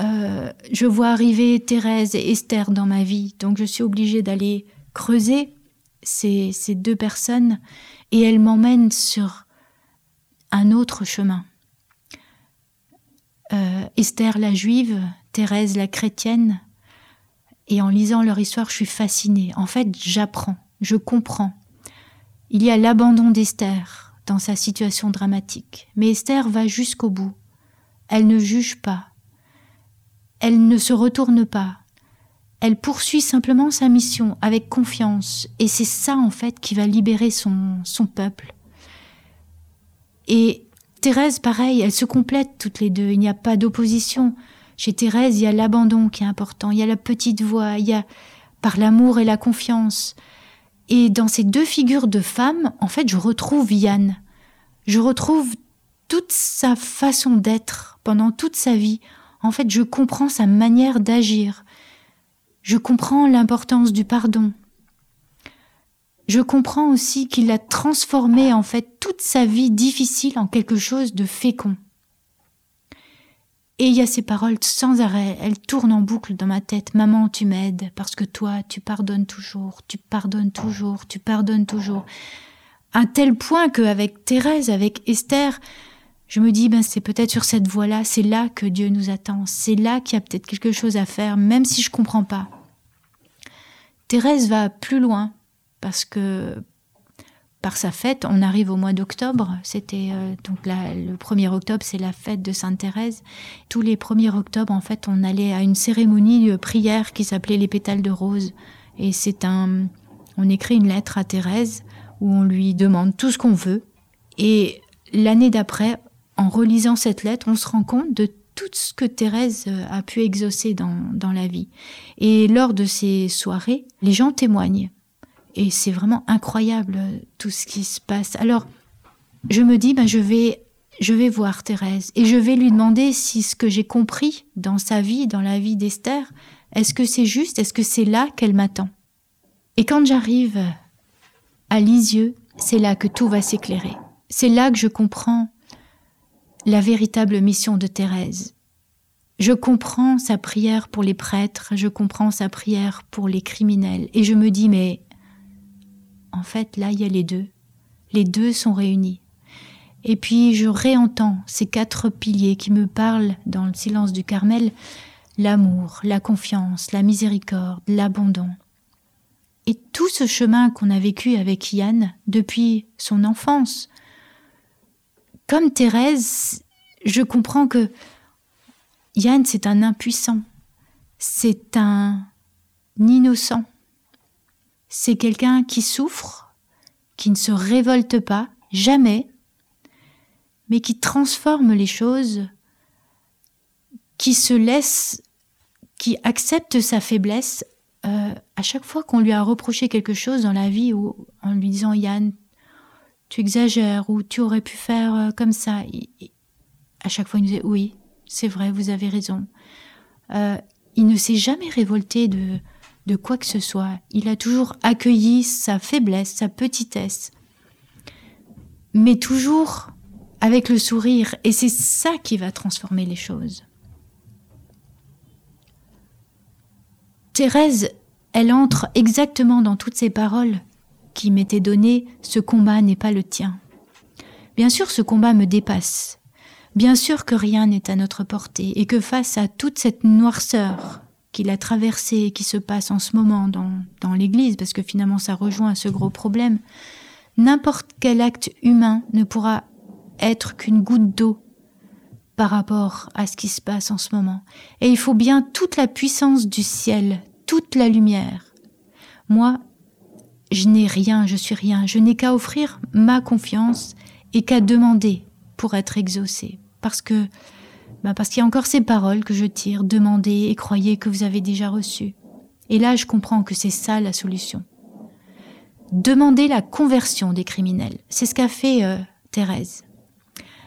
euh, je vois arriver Thérèse et Esther dans ma vie, donc je suis obligée d'aller creuser ces, deux personnes et elles m'emmènent sur un autre chemin. Euh, Esther la juive, Thérèse la chrétienne, et en lisant leur histoire, je suis fascinée. En fait, j'apprends, je comprends. Il y a l'abandon d'Esther dans sa situation dramatique. Mais Esther va jusqu'au bout. Elle ne juge pas. Elle ne se retourne pas. Elle poursuit simplement sa mission avec confiance. Et c'est ça, en fait, qui va libérer son, peuple. Et Thérèse, pareil, elles se complètent toutes les deux. Il n'y a pas d'opposition. Chez Thérèse, il y a l'abandon qui est important, il y a la petite voix, il y a par l'amour et la confiance. Et dans ces deux figures de femmes, en fait, je retrouve Yann. Je retrouve toute sa façon d'être pendant toute sa vie. En fait, je comprends sa manière d'agir. Je comprends l'importance du pardon. Je comprends aussi qu'il a transformé en fait toute sa vie difficile en quelque chose de fécond. Et il y a ces paroles sans arrêt, elles tournent en boucle dans ma tête. Maman, tu m'aides parce que toi, tu pardonnes toujours, tu pardonnes toujours, tu pardonnes toujours. À tel point qu'avec Thérèse, avec Esther, je me dis, ben c'est peut-être sur cette voie-là, c'est là que Dieu nous attend, c'est là qu'il y a peut-être quelque chose à faire, même si je comprends pas. Thérèse va plus loin parce que par sa fête. On arrive au mois d'octobre. C'était euh, donc le 1er octobre, c'est la fête de Sainte Thérèse. Tous les 1er octobre, en fait, on allait à une cérémonie de prière qui s'appelait les pétales de rose. Et c'est un, on écrit une lettre à Thérèse où on lui demande tout ce qu'on veut. Et l'année d'après, en relisant cette lettre, on se rend compte de tout ce que Thérèse euh, a pu exaucer dans, dans la vie. Et lors de ces soirées, les gens témoignent. Et c'est vraiment incroyable tout ce qui se passe. Alors, je me dis, ben, je vais, je vais voir Thérèse et je vais lui demander si ce que j'ai compris dans sa vie, dans la vie d'Esther, est-ce que c'est juste, est-ce que c'est là qu'elle m'attend? Et quand j'arrive à Lisieux, c'est là que tout va s'éclairer. C'est là que je comprends la véritable mission de Thérèse. Je comprends sa prière pour les prêtres, je comprends sa prière pour les criminels, et je me dis, mais en fait, là, il y a les deux. Les deux sont réunis. Et puis, je réentends ces quatre piliers qui me parlent dans le silence du Carmel, l'amour, la confiance, la miséricorde, l'abandon. Et tout ce chemin qu'on a vécu avec Yann depuis son enfance. Comme Thérèse, je comprends que Yann, c'est un impuissant, c'est un innocent, c'est quelqu'un qui souffre, qui ne se révolte pas, jamais, mais qui transforme les choses, qui se laisse, qui accepte sa faiblesse euh, à chaque fois qu'on lui a reproché quelque chose dans la vie ou en lui disant Yann, tu exagères ou tu aurais pu faire euh, comme ça. à chaque fois, il nous disait oui, c'est vrai, vous avez raison. Euh, il ne s'est jamais révolté de, de quoi que ce soit. Il a toujours accueilli sa faiblesse, sa petitesse, mais toujours avec le sourire. Et c'est ça qui va transformer les choses. Thérèse, elle entre exactement dans toutes ces paroles qui m'étaient données, ce combat n'est pas le tien. Bien sûr, ce combat me dépasse. Bien sûr que rien n'est à notre portée et que face à toute cette noirceur qu'il a traversée et qui se passe en ce moment dans, dans l'Église, parce que finalement ça rejoint ce gros problème, n'importe quel acte humain ne pourra être qu'une goutte d'eau par rapport à ce qui se passe en ce moment. Et il faut bien toute la puissance du ciel, toute la lumière. Moi, je n'ai rien, je suis rien, je n'ai qu'à offrir ma confiance et qu'à demander pour être exaucé. Parce que, bah parce qu'il y a encore ces paroles que je tire, demandez et croyez que vous avez déjà reçues. Et là, je comprends que c'est ça la solution. Demander la conversion des criminels. C'est ce qu'a fait euh, Thérèse.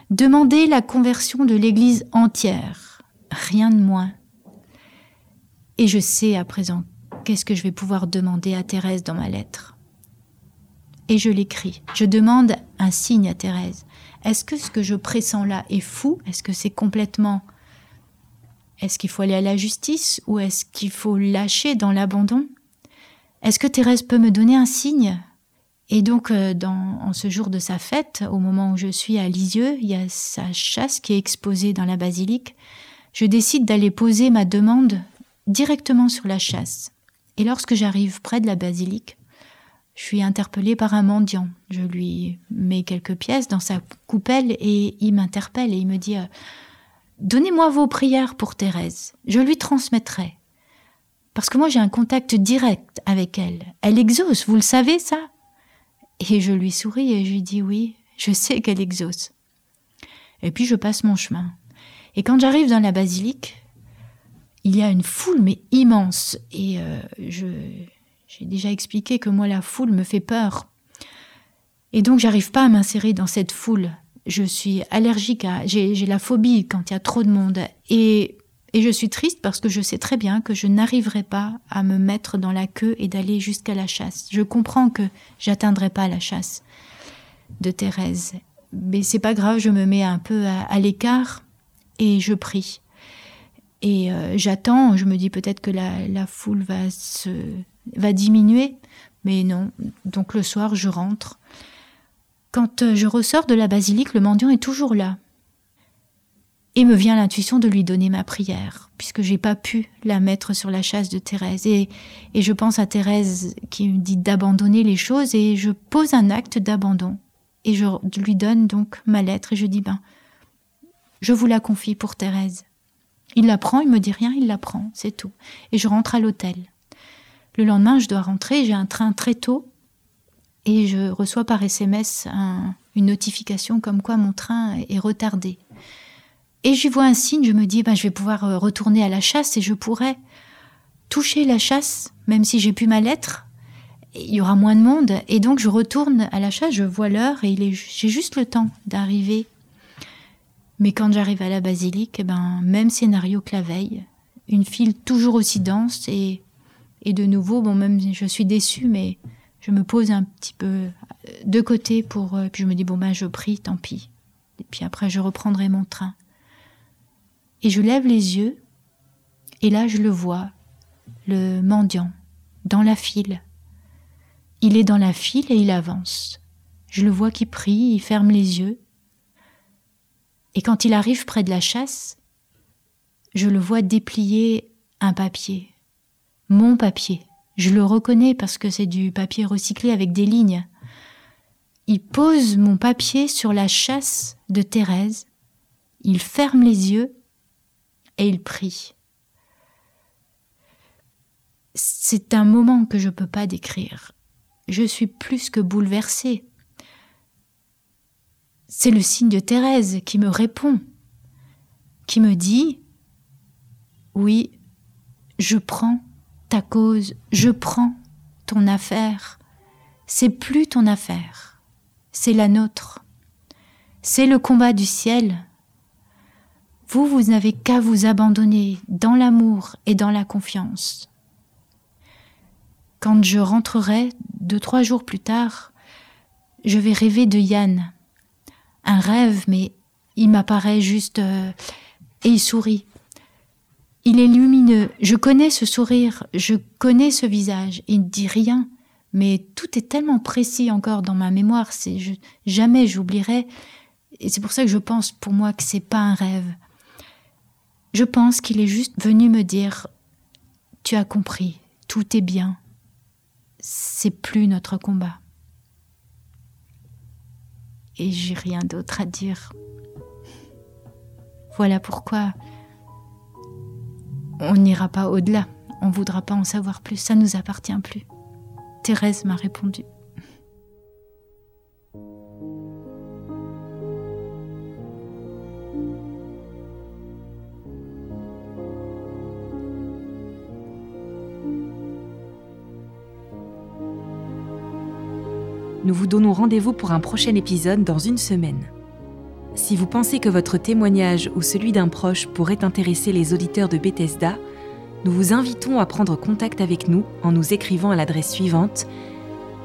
Demander la conversion de l'Église entière. Rien de moins. Et je sais à présent qu'est-ce que je vais pouvoir demander à Thérèse dans ma lettre et je l'écris. Je demande un signe à Thérèse. Est-ce que ce que je pressens là est fou? Est-ce que c'est complètement... Est-ce qu'il faut aller à la justice ou est-ce qu'il faut lâcher dans l'abandon? Est-ce que Thérèse peut me donner un signe? Et donc, euh, dans, en ce jour de sa fête, au moment où je suis à Lisieux, il y a sa chasse qui est exposée dans la basilique. Je décide d'aller poser ma demande directement sur la chasse. Et lorsque j'arrive près de la basilique, je suis interpellée par un mendiant. Je lui mets quelques pièces dans sa coupelle et il m'interpelle et il me dit euh, Donnez-moi vos prières pour Thérèse, je lui transmettrai. Parce que moi j'ai un contact direct avec elle. Elle exauce, vous le savez ça? Et je lui souris et je lui dis Oui, je sais qu'elle exauce. Et puis je passe mon chemin. Et quand j'arrive dans la basilique, il y a une foule mais immense et euh, je j'ai déjà expliqué que moi, la foule me fait peur. Et donc, j'arrive pas à m'insérer dans cette foule. Je suis allergique à. J'ai la phobie quand il y a trop de monde. Et, et je suis triste parce que je sais très bien que je n'arriverai pas à me mettre dans la queue et d'aller jusqu'à la chasse. Je comprends que j'atteindrai pas la chasse de Thérèse. Mais c'est pas grave, je me mets un peu à, l'écart et je prie. Et euh, j'attends, je me dis peut-être que la, la foule va se va diminuer. Mais non. Donc le soir, je rentre. Quand euh, je ressors de la basilique, le mendiant est toujours là. Et me vient l'intuition de lui donner ma prière, puisque j'ai pas pu la mettre sur la chasse de Thérèse. Et, je pense à Thérèse qui me dit d'abandonner les choses, et je pose un acte d'abandon. Et je lui donne donc ma lettre, et je dis, ben, je vous la confie pour Thérèse. Il la prend, il me dit rien, il la prend, c'est tout. Et je rentre à l'hôtel. Le lendemain, je dois rentrer, j'ai un train très tôt et je reçois par SMS une notification comme quoi mon train est retardé. Et j'y vois un signe, je me dis, ben, je vais pouvoir euh, retourner à la chasse et je pourrais toucher la chasse, même si j'ai plus ma lettre. Il y aura moins de monde. Et donc, je retourne à la chasse, je vois l'heure et j'ai juste le temps d'arriver. Mais quand j'arrive à la basilique, ben, même scénario que la veille. Une file toujours aussi dense et et de nouveau, bon, même je suis déçue, mais je me pose un petit peu euh, de côté pour. Euh, puis je me dis, bon, ben, je prie, tant pis. Et puis après, je reprendrai mon train. Et je lève les yeux, et là, je le vois, le mendiant, dans la file. Il est dans la file et il avance. Je le vois qui prie, il ferme les yeux. Et quand il arrive près de la chasse, je le vois déplier un papier mon papier. Je le reconnais parce que c'est du papier recyclé avec des lignes. Il pose mon papier sur la chasse de Thérèse, il ferme les yeux et il prie. C'est un moment que je ne peux pas décrire. Je suis plus que bouleversée. C'est le signe de Thérèse qui me répond, qui me dit Oui, je prends ta cause, je prends ton affaire. C'est plus ton affaire, c'est la nôtre. C'est le combat du ciel. Vous, vous n'avez qu'à vous abandonner dans l'amour et dans la confiance. Quand je rentrerai, deux, trois jours plus tard, je vais rêver de Yann. Un rêve, mais il m'apparaît juste... Euh, et il sourit. Il est lumineux. Je connais ce sourire, je connais ce visage. Il ne dit rien, mais tout est tellement précis encore dans ma mémoire. Jamais j'oublierai. Et c'est pour ça que je pense pour moi que c'est pas un rêve. Je pense qu'il est juste venu me dire Tu as compris, tout est bien. C'est plus notre combat. Et j'ai rien d'autre à dire. Voilà pourquoi on n'ira pas au-delà. On voudra pas en savoir plus. Ça nous appartient plus. Thérèse m'a répondu. Nous vous donnons rendez-vous pour un prochain épisode dans une semaine. Si vous pensez que votre témoignage ou celui d'un proche pourrait intéresser les auditeurs de Bethesda, nous vous invitons à prendre contact avec nous en nous écrivant à l'adresse suivante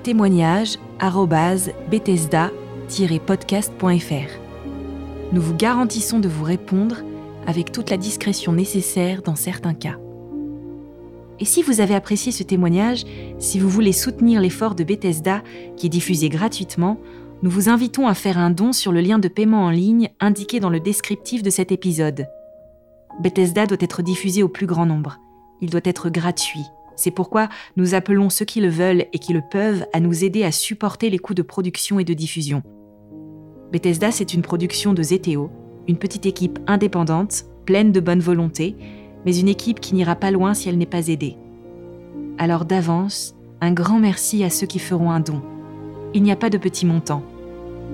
témoignage@bethesda-podcast.fr. Nous vous garantissons de vous répondre avec toute la discrétion nécessaire dans certains cas. Et si vous avez apprécié ce témoignage, si vous voulez soutenir l'effort de Bethesda qui est diffusé gratuitement, nous vous invitons à faire un don sur le lien de paiement en ligne indiqué dans le descriptif de cet épisode. Bethesda doit être diffusé au plus grand nombre. Il doit être gratuit. C'est pourquoi nous appelons ceux qui le veulent et qui le peuvent à nous aider à supporter les coûts de production et de diffusion. Bethesda, c'est une production de Zeteo, une petite équipe indépendante, pleine de bonne volonté, mais une équipe qui n'ira pas loin si elle n'est pas aidée. Alors d'avance, un grand merci à ceux qui feront un don. Il n'y a pas de petits montants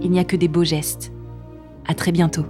il n'y a que des beaux gestes. À très bientôt.